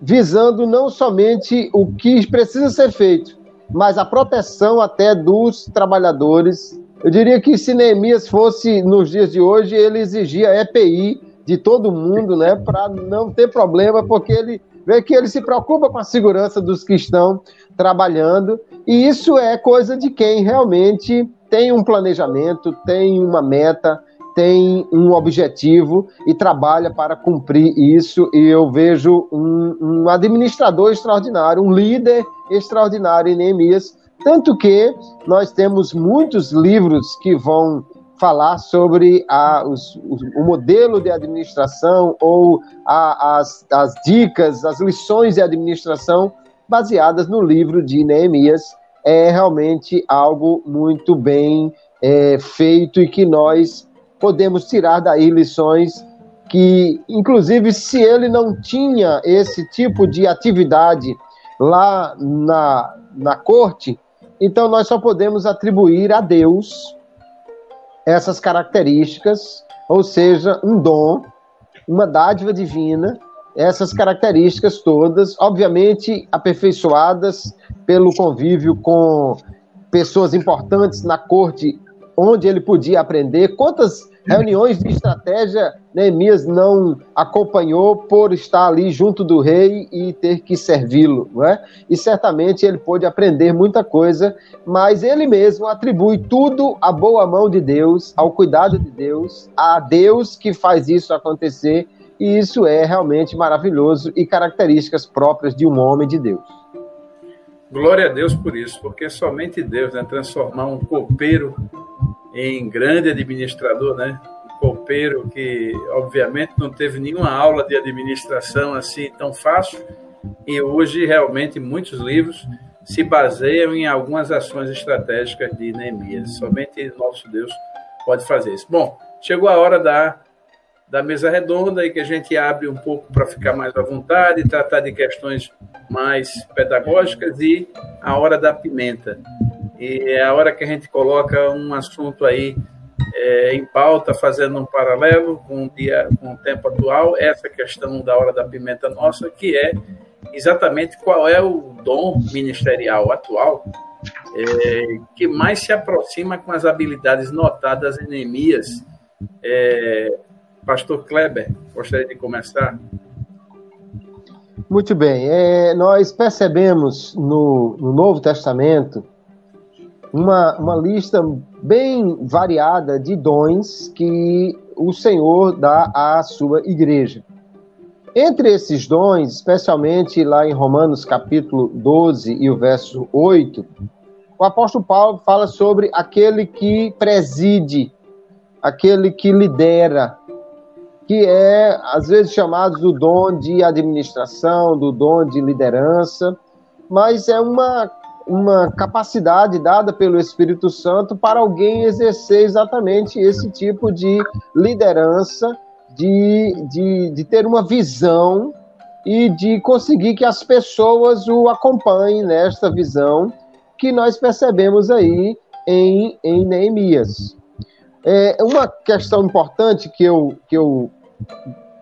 visando não somente o que precisa ser feito, mas a proteção até dos trabalhadores. Eu diria que se Neemias fosse nos dias de hoje, ele exigia EPI de todo mundo, né, para não ter problema, porque ele vê que ele se preocupa com a segurança dos que estão trabalhando, e isso é coisa de quem realmente tem um planejamento, tem uma meta, tem um objetivo e trabalha para cumprir isso. E eu vejo um, um administrador extraordinário, um líder extraordinário em Neemias. Tanto que nós temos muitos livros que vão falar sobre a, os, o modelo de administração ou a, as, as dicas, as lições de administração baseadas no livro de Neemias. É realmente algo muito bem é, feito e que nós podemos tirar daí lições que, inclusive, se ele não tinha esse tipo de atividade lá na, na corte, então nós só podemos atribuir a Deus essas características, ou seja, um dom, uma dádiva divina, essas características todas, obviamente aperfeiçoadas pelo convívio com pessoas importantes na corte onde ele podia aprender. Quantas reuniões de estratégia Neemias não acompanhou por estar ali junto do rei e ter que servi-lo, não é? E certamente ele pôde aprender muita coisa, mas ele mesmo atribui tudo à boa mão de Deus, ao cuidado de Deus, a Deus que faz isso acontecer, e isso é realmente maravilhoso e características próprias de um homem de Deus. Glória a Deus por isso, porque somente Deus, né, transformar um copeiro em grande administrador, né? Um copeiro que, obviamente, não teve nenhuma aula de administração assim tão fácil, e hoje, realmente, muitos livros se baseiam em algumas ações estratégicas de Neemias. Somente nosso Deus pode fazer isso. Bom, chegou a hora da, da mesa redonda e que a gente abre um pouco para ficar mais à vontade, tratar de questões mais pedagógicas e a hora da pimenta. E é a hora que a gente coloca um assunto aí é, em pauta, fazendo um paralelo com o, dia, com o tempo atual, essa questão da hora da pimenta nossa, que é exatamente qual é o dom ministerial atual é, que mais se aproxima com as habilidades notadas em Neemias. É, Pastor Kleber, gostaria de começar? Muito bem. É, nós percebemos no, no, Novo Testamento uma, uma lista bem variada de dons que o Senhor dá à sua igreja. Entre esses dons, especialmente lá em Romanos capítulo 12 e o verso 8, o apóstolo Paulo fala sobre aquele que preside, aquele que lidera, que é às vezes chamado do dom de administração, do dom de liderança, mas é uma, uma capacidade dada pelo Espírito Santo para alguém exercer exatamente esse tipo de liderança de, de, de ter uma visão e de conseguir que as pessoas o acompanhem nesta visão que nós percebemos aí em, em Neemias. É, uma questão importante que eu, que eu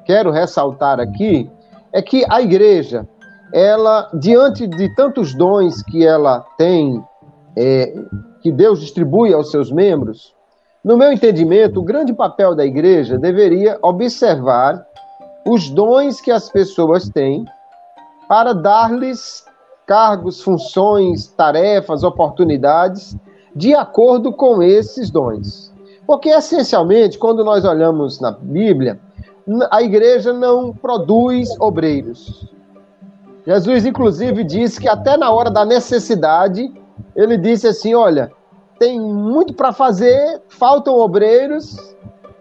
quero ressaltar aqui é que a igreja, ela, diante de tantos dons que ela tem, é, que Deus distribui aos seus membros, no meu entendimento, o grande papel da igreja deveria observar os dons que as pessoas têm para dar-lhes cargos, funções, tarefas, oportunidades de acordo com esses dons. Porque, essencialmente, quando nós olhamos na Bíblia, a igreja não produz obreiros. Jesus, inclusive, disse que até na hora da necessidade, ele disse assim: olha, tem muito para fazer, faltam obreiros.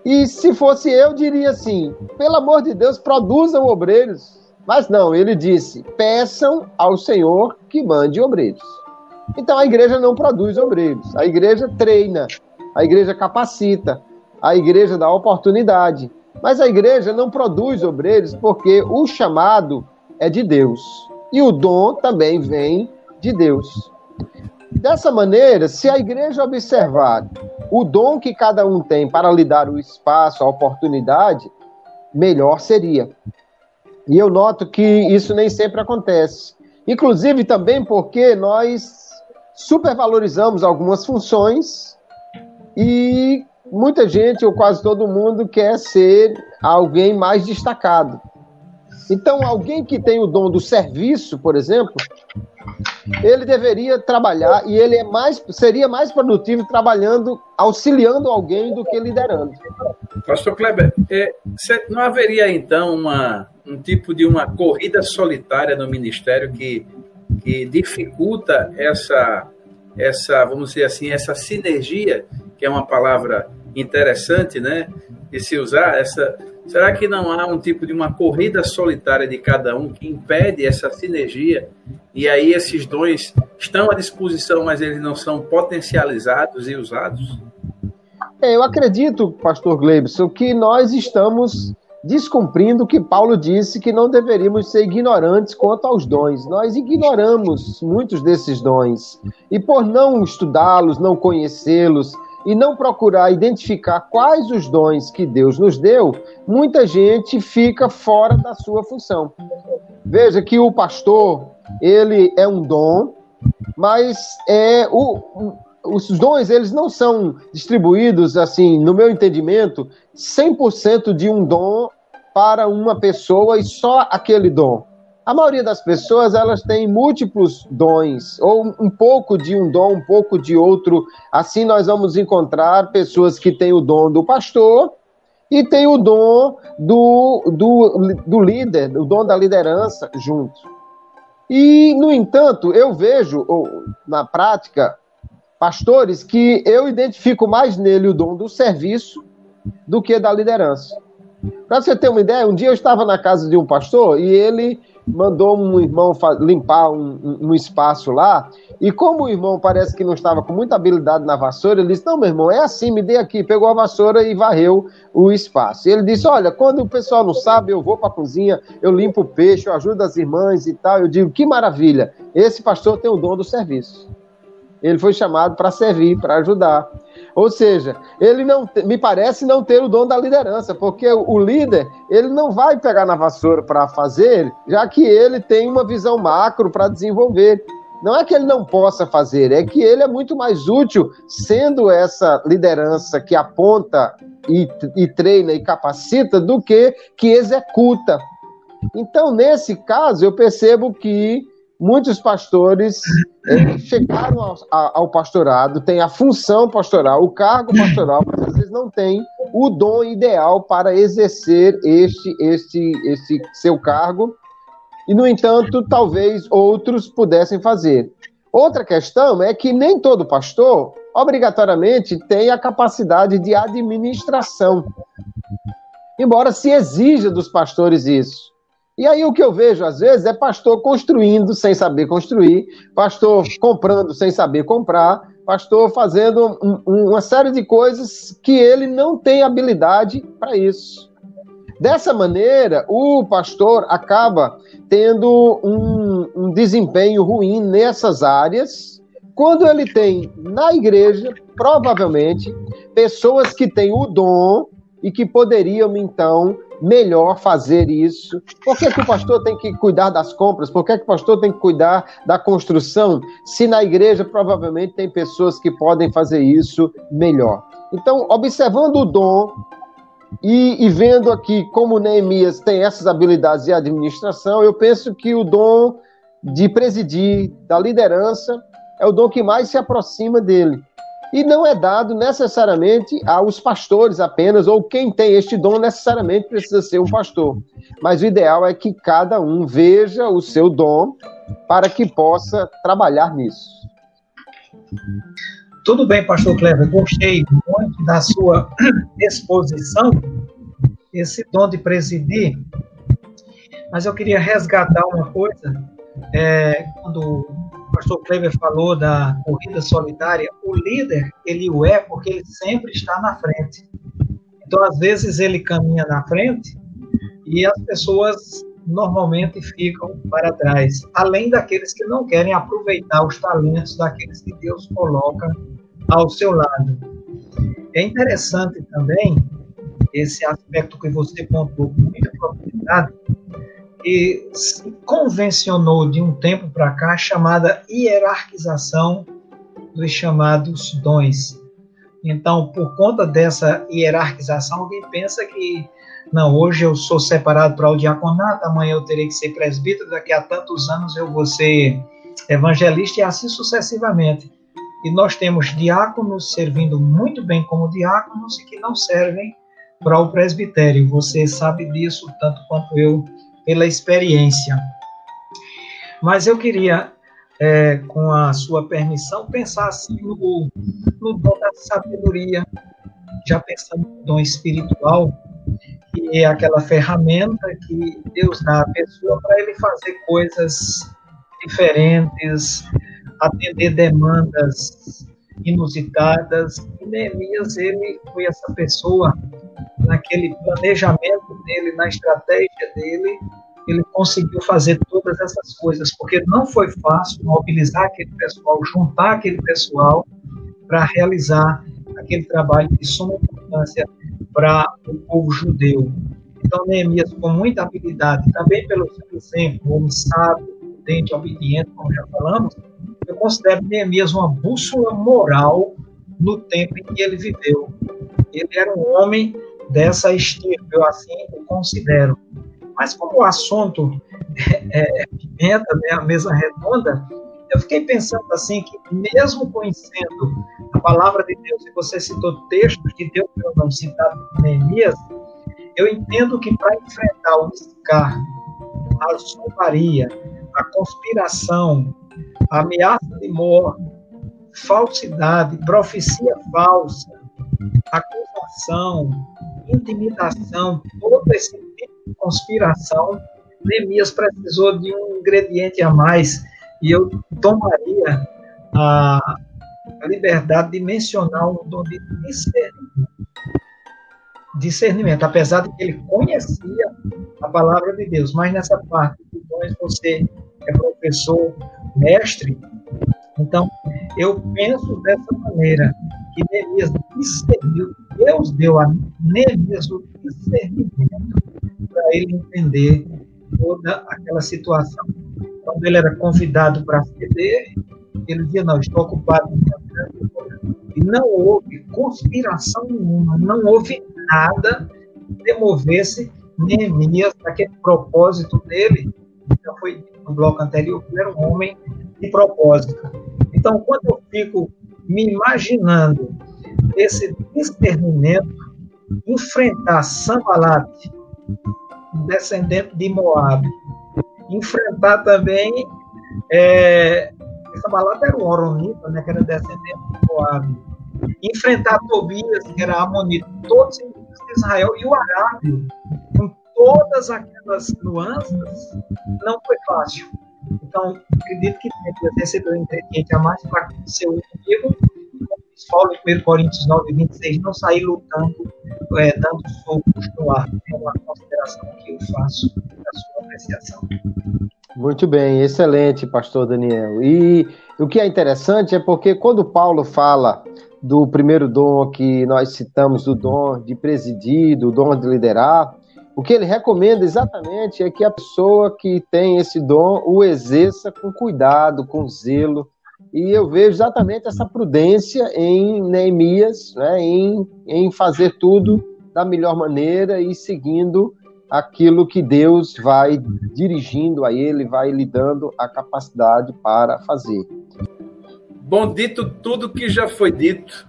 E se fosse eu, diria assim: pelo amor de Deus, produzam obreiros. Mas não, ele disse: peçam ao Senhor que mande obreiros. Então a igreja não produz obreiros, a igreja treina, a igreja capacita, a igreja dá oportunidade. Mas a igreja não produz obreiros porque o chamado é de Deus e o dom também vem de Deus. Dessa maneira, se a igreja observar o dom que cada um tem para lhe dar o espaço, a oportunidade, melhor seria. E eu noto que isso nem sempre acontece. Inclusive também porque nós supervalorizamos algumas funções e muita gente, ou quase todo mundo, quer ser alguém mais destacado. Então, alguém que tem o dom do serviço, por exemplo, ele deveria trabalhar e ele é mais, seria mais produtivo trabalhando, auxiliando alguém do que liderando. Pastor Kleber, é, não haveria então uma, um tipo de uma corrida solitária no ministério que, que dificulta essa, essa, vamos dizer assim, essa sinergia, que é uma palavra interessante, né, de se usar, essa Será que não há um tipo de uma corrida solitária de cada um que impede essa sinergia? E aí esses dons estão à disposição, mas eles não são potencializados e usados? É, eu acredito, pastor Gleibson, que nós estamos descumprindo o que Paulo disse que não deveríamos ser ignorantes quanto aos dons. Nós ignoramos muitos desses dons. E por não estudá-los, não conhecê-los, e não procurar identificar quais os dons que Deus nos deu, muita gente fica fora da sua função. Veja que o pastor, ele é um dom, mas é o, os dons eles não são distribuídos assim, no meu entendimento, 100% de um dom para uma pessoa e só aquele dom. A maioria das pessoas, elas têm múltiplos dons, ou um pouco de um dom, um pouco de outro. Assim nós vamos encontrar pessoas que têm o dom do pastor e têm o dom do, do, do líder, o dom da liderança junto. E, no entanto, eu vejo, na prática, pastores que eu identifico mais nele o dom do serviço do que da liderança. Para você ter uma ideia, um dia eu estava na casa de um pastor e ele mandou um irmão limpar um, um, espaço lá. E como o irmão parece que não estava com muita habilidade na vassoura, ele disse: Não, meu irmão, é assim, me dê aqui. Pegou a vassoura e varreu o espaço. E ele disse: Olha, quando o pessoal não sabe, eu vou para a cozinha, eu limpo o peixe, eu ajudo as irmãs e tal. Eu digo: Que maravilha, esse pastor tem o dom do serviço. Ele foi chamado para servir, para ajudar. Ou seja, ele não me parece não ter o dom da liderança, porque o líder ele não vai pegar na vassoura para fazer, já que ele tem uma visão macro para desenvolver. Não é que ele não possa fazer, é que ele é muito mais útil sendo essa liderança que aponta e, e treina e capacita do que que executa. Então, nesse caso, eu percebo que muitos pastores é, chegaram ao, ao, pastorado, têm a função pastoral, o cargo pastoral, mas às vezes não têm o dom ideal para exercer este, este, este seu cargo, e, no entanto, talvez outros pudessem fazer. Outra questão é que nem todo pastor, obrigatoriamente, tem a capacidade de administração. Embora se exija dos pastores isso. E aí o que eu vejo às vezes é pastor construindo sem saber construir, pastor comprando sem saber comprar, pastor fazendo um, uma série de coisas que ele não tem habilidade para isso. Dessa maneira, o pastor acaba tendo um, um desempenho ruim nessas áreas, quando ele tem na igreja, provavelmente, pessoas que têm o dom e que poderiam, então, melhor fazer isso? Por que, que o pastor tem que cuidar das compras? Por que, que o pastor tem que cuidar da construção? Se na igreja provavelmente tem pessoas que podem fazer isso melhor. Então, observando o dom e, e, vendo aqui como Neemias tem essas habilidades de administração, eu penso que o dom de presidir, da liderança, é o dom que mais se aproxima dele e não é dado necessariamente aos pastores apenas, ou quem tem este dom necessariamente precisa ser um pastor. Mas o ideal é que cada um veja o seu dom para que possa trabalhar nisso. Tudo bem, pastor Cleber, gostei muito da sua <clears throat> exposição, esse dom de presidir, mas eu queria resgatar uma coisa, é, quando pastor Kleber falou da corrida solitária, o líder, ele o é porque ele sempre está na frente. Então, às vezes, ele caminha na frente e as pessoas normalmente ficam para trás, além daqueles que não querem aproveitar os talentos daqueles que Deus coloca ao seu lado. É interessante também esse aspecto que você pontuou com muita propriedade, que se convencionou de um tempo para cá chamada hierarquização dos chamados dons. Então, por conta dessa hierarquização, alguém pensa que não, hoje eu sou separado para o diaconato, amanhã eu terei que ser presbítero, daqui a tantos anos eu vou ser evangelista e assim sucessivamente. E nós temos diáconos servindo muito bem como diáconos e que não servem para o presbitério. Você sabe disso tanto quanto eu pela experiência. Mas eu queria, é, com a sua permissão, pensar assim no, no dom da sabedoria, já pensando no dom espiritual, que é aquela ferramenta que Deus dá à pessoa para ele fazer coisas diferentes, atender demandas inusitadas. E Neemias, ele foi essa pessoa naquele planejamento dele, na estratégia dele, ele conseguiu fazer todas essas coisas, porque não foi fácil mobilizar aquele pessoal, juntar aquele pessoal para realizar aquele trabalho de suma importância para o povo judeu. Então, Neemias, com muita habilidade, também pelo seu exemplo, homem sábio, prudente, obediente, como já falamos, eu considero Neemias uma bússola moral no tempo em que ele viveu. Ele era um homem dessa estirpe, eu assim o considero. Mas como o assunto é, é pimenta, né, a mesa redonda, eu fiquei pensando assim que mesmo conhecendo a palavra de Deus, e você citou textos de Deus eu não citado em Neemias, eu entendo que para enfrentar o escárnio, a zombaria, a conspiração, a ameaça de morte, falsidade, profecia falsa, acusação, intimidação, todo esse tipo de conspiração, Neemias precisou de um ingrediente a mais e eu tomaria a, liberdade de mencionar um dom de discernimento. Discernimento, apesar de que ele conhecia a palavra de Deus, mas nessa parte de dons você é professor, mestre, então eu penso dessa maneira, que Neemias discerniu, Deus deu a Neemias o discernimento para ele entender toda aquela situação. Quando ele era convidado para ceder, ele dizia, não, estou ocupado e não houve conspiração nenhuma, não houve nada que movesse Neemias daquele propósito dele, já foi no bloco anterior, ele era um homem de propósito. Então, quando eu fico me imaginando esse discernimento, enfrentar Sambalat, descendente de Moab, enfrentar também é, Sambalat era um Oronita, né, que era descendente de Moab, enfrentar Tobias, que era Amonita, todos inimigos de Israel, e o Arábio, todas aquelas nuances, não foi fácil. Então, acredito que Deus recebeu um ingrediente a mais para ser o inimigo. Paulo, em 1 Coríntios 9, 26, não sair lutando, é, dando socos no ar. É uma consideração que eu faço da sua apreciação. Muito bem, excelente, pastor Daniel. E o que é interessante é porque quando Paulo fala do primeiro dom que nós citamos, do dom de presidir, do dom de liderar, o que ele recomenda exatamente é que a pessoa que tem esse dom o exerça com cuidado, com zelo. E eu vejo exatamente essa prudência em Neemias, né, em, em fazer tudo da melhor maneira e seguindo aquilo que Deus vai dirigindo a ele, vai lhe dando a capacidade para fazer. Bom, dito tudo que já foi dito,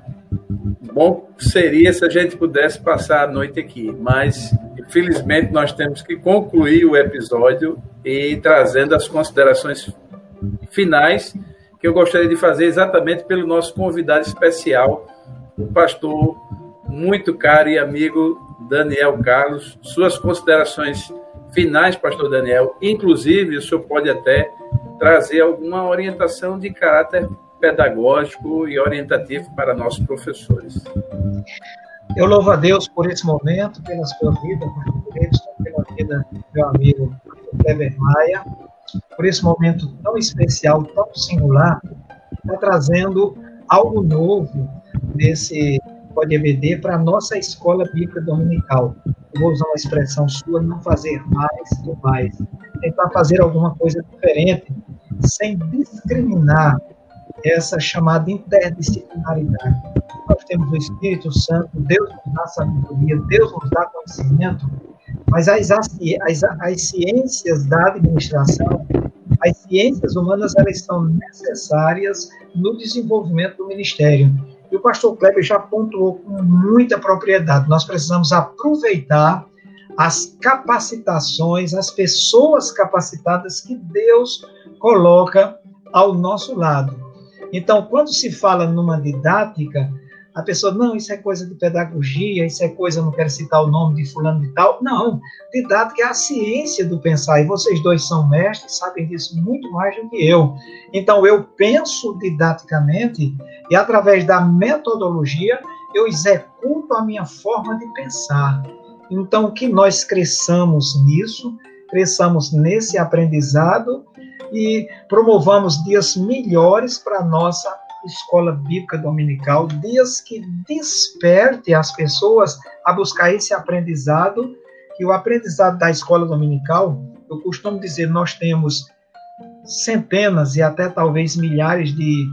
bom seria se a gente pudesse passar a noite aqui, mas infelizmente nós temos que concluir o episódio e trazendo as considerações finais que eu gostaria de fazer exatamente pelo nosso convidado especial, o pastor muito caro e amigo Daniel Carlos. Suas considerações finais, pastor Daniel, inclusive o senhor pode até trazer alguma orientação de caráter pedagógico e orientativo para nossos professores. Eu louvo a Deus por esse momento, pela sua vida, pela vida do meu amigo Kleber Maia, por esse momento tão especial, tão singular, está trazendo algo novo nesse PodEBD para a nossa escola bíblica dominical. Eu vou usar uma expressão sua, não fazer mais do mais. Tentar fazer alguma coisa diferente, sem discriminar essa chamada interdisciplinaridade. Nós temos o Espírito Santo, Deus nos dá sabedoria, Deus nos dá conhecimento, mas as, as, as, as ciências da administração, as ciências humanas, elas são necessárias no desenvolvimento do ministério. E o pastor Kleber já pontuou com muita propriedade. Nós precisamos aproveitar as capacitações, as pessoas capacitadas que Deus coloca ao nosso lado. Então, quando se fala numa didática, a pessoa, não, isso é coisa de pedagogia, isso é coisa, não quero citar o nome de fulano de tal. Não, didática é a ciência do pensar, e vocês dois são mestres, sabem disso muito mais do que eu. Então, eu penso didaticamente, e através da metodologia, eu executo a minha forma de pensar. Então, que nós cresçamos nisso, cresçamos nesse aprendizado, e promovamos dias melhores para a nossa escola bíblica dominical, dias que desperte as pessoas a buscar esse aprendizado, que o aprendizado da escola dominical, eu costumo dizer, nós temos centenas e até talvez milhares de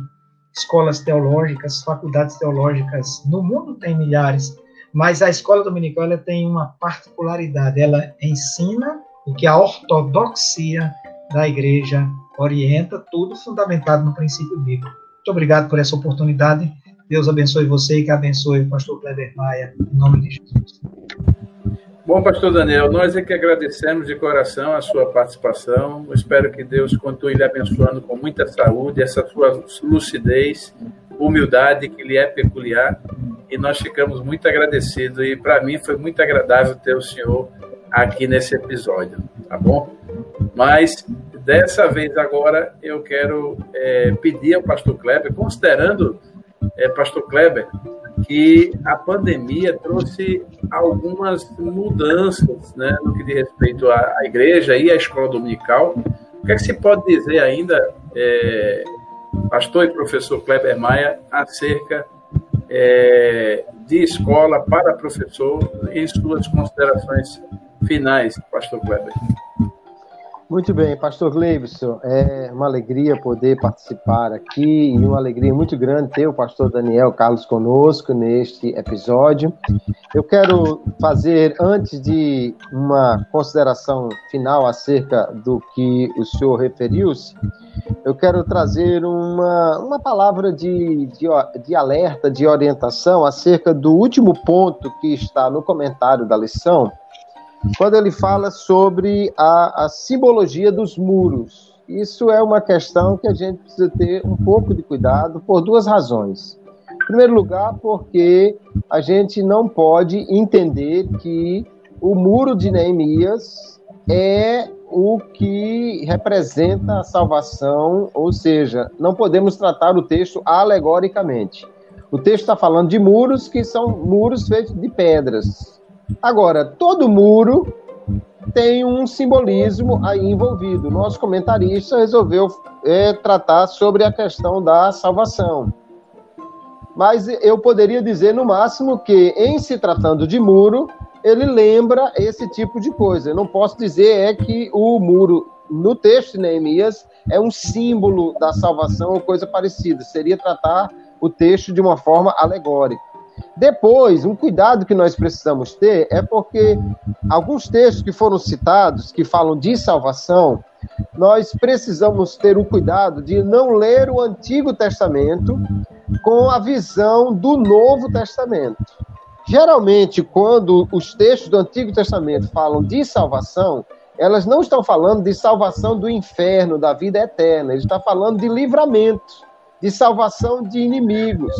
escolas teológicas, faculdades teológicas, no mundo tem milhares, mas a escola dominical ela tem uma particularidade, ela ensina o que a ortodoxia da igreja orienta, tudo fundamentado no princípio bíblico. Muito obrigado por essa oportunidade. Deus abençoe você e que abençoe o pastor Kleber Maia, em nome de Jesus. Bom, pastor Daniel, nós é que agradecemos de coração a sua participação. Eu espero que Deus continue lhe abençoando com muita saúde, essa sua lucidez humildade que lhe é peculiar e nós ficamos muito agradecidos e para mim foi muito agradável ter o senhor aqui nesse episódio, tá bom? Mas dessa vez agora eu quero é, pedir ao pastor Kleber, considerando, é, pastor Kleber, que a pandemia trouxe algumas mudanças né, no que diz respeito à, à igreja e à escola dominical. O que, é que se pode dizer ainda, é, pastor e professor Kleber Maia, acerca é, de escola para professor em suas considerações finais, pastor Kleber? Muito bem, pastor Gleibson, é uma alegria poder participar aqui e uma alegria muito grande ter o pastor Daniel Carlos conosco neste episódio. Eu quero fazer, antes de uma consideração final acerca do que o senhor referiu-se, eu quero trazer uma, uma palavra de, de, de alerta, de orientação acerca do último ponto que está no comentário da lição, quando ele fala sobre a, a simbologia dos muros. Isso é uma questão que a gente precisa ter um pouco de cuidado por duas razões. Em primeiro lugar, porque a gente não pode entender que o muro de Neemias é o que representa a salvação, ou seja, não podemos tratar o texto alegoricamente. O texto está falando de muros que são muros feitos de pedras, Agora, todo muro tem um simbolismo aí envolvido. Nosso comentarista resolveu é, tratar sobre a questão da salvação. Mas eu poderia dizer, no máximo, que em se tratando de muro, ele lembra esse tipo de coisa. Eu não posso dizer é que o muro, no texto de Neemias, é um símbolo da salvação ou coisa parecida. Seria tratar o texto de uma forma alegórica. Depois, um cuidado que nós precisamos ter é porque alguns textos que foram citados, que falam de salvação, nós precisamos ter o cuidado de não ler o Antigo Testamento com a visão do Novo Testamento. Geralmente, quando os textos do Antigo Testamento falam de salvação, elas não estão falando de salvação do inferno, da vida eterna, eles estão falando de livramento de salvação de inimigos.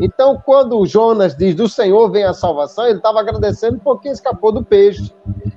Então, quando Jonas diz do Senhor vem a salvação, ele estava agradecendo porque escapou do peixe.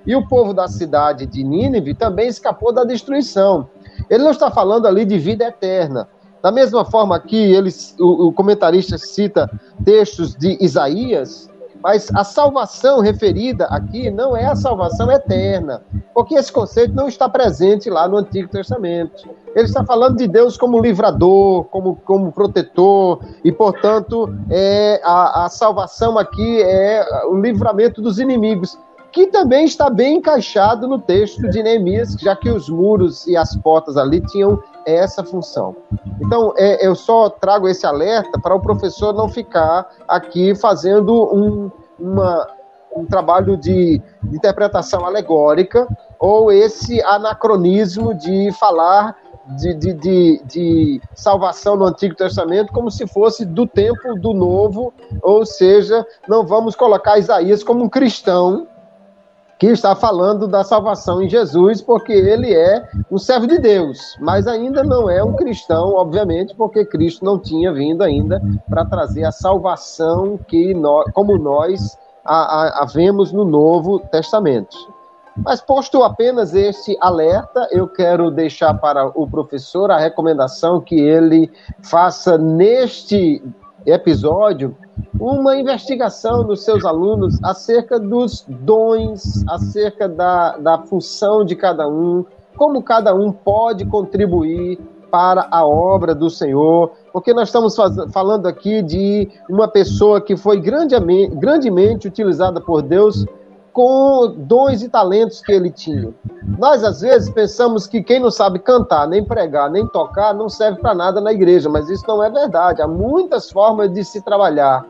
E o povo da cidade de Nínive também escapou da destruição. Ele não está falando ali de vida eterna. Da mesma forma que ele, o, o comentarista cita textos de Isaías, mas a salvação referida aqui não é a salvação eterna, porque esse conceito não está presente lá no Antigo Testamento. Ele está falando de Deus como livrador, como, como protetor, e, portanto, é, a, a salvação aqui é o livramento dos inimigos, que também está bem encaixado no texto de Neemias, já que os muros e as portas ali tinham essa função. Então, é, eu só trago esse alerta para o professor não ficar aqui fazendo um, uma, um trabalho de, de interpretação alegórica ou esse anacronismo de falar de, de, de, de, salvação no Antigo Testamento como se fosse do tempo do Novo, ou seja, não vamos colocar Isaías como um cristão que está falando da salvação em Jesus, porque ele é um servo de Deus, mas ainda não é um cristão, obviamente, porque Cristo não tinha vindo ainda para trazer a salvação que nós, como nós a, a, a vemos no Novo Testamento. Mas posto apenas este alerta, eu quero deixar para o professor a recomendação que ele faça neste episódio uma investigação dos seus alunos acerca dos dons, acerca da, da função de cada um, como cada um pode contribuir para a obra do Senhor, porque nós estamos falando aqui de uma pessoa que foi grandemente, grandemente utilizada por Deus com dons e talentos que ele tinha. Nós, às vezes, pensamos que quem não sabe cantar, nem pregar, nem tocar, não serve para nada na igreja, mas isso não é verdade. Há muitas formas de se trabalhar.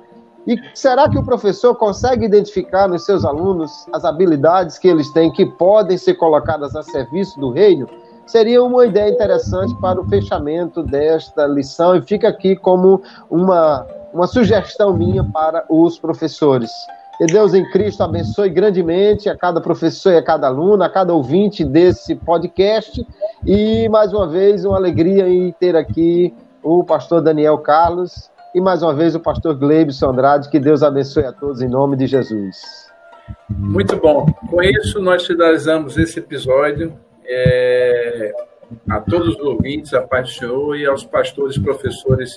E será que o professor consegue identificar nos seus alunos as habilidades que eles têm que podem ser colocadas a serviço do reino? Seria uma ideia interessante para o fechamento desta lição e fica aqui como uma, uma sugestão minha para os professores. Que Deus em Cristo abençoe grandemente a cada professor e a cada aluno, a cada ouvinte desse podcast. E mais uma vez, uma alegria em ter aqui o pastor Daniel Carlos, e mais uma vez o pastor Gleibson Andrade. Que Deus abençoe a todos em nome de Jesus. Muito bom. Com isso, nós finalizamos esse episódio. É... A todos os ouvintes, a paz do Senhor e aos pastores, professores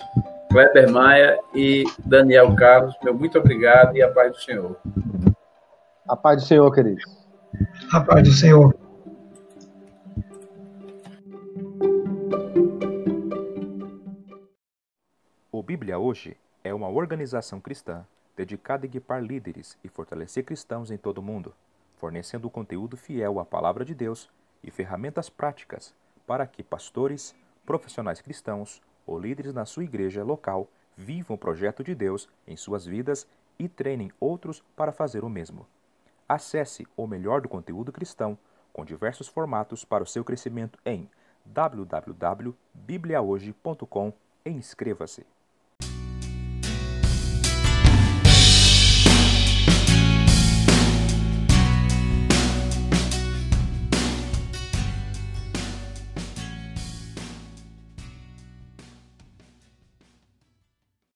Kleber Maia e Daniel Carlos, meu muito obrigado e a paz do Senhor. A paz do Senhor, querido. A paz do Senhor. O Bíblia Hoje é uma organização cristã dedicada a equipar líderes e fortalecer cristãos em todo o mundo, fornecendo conteúdo fiel à palavra de Deus e ferramentas práticas para que pastores, profissionais cristãos ou líderes na sua igreja local vivam o projeto de Deus em suas vidas e treinem outros para fazer o mesmo. Acesse o melhor do conteúdo cristão com diversos formatos para o seu crescimento em www.bibliahoje.com e inscreva-se.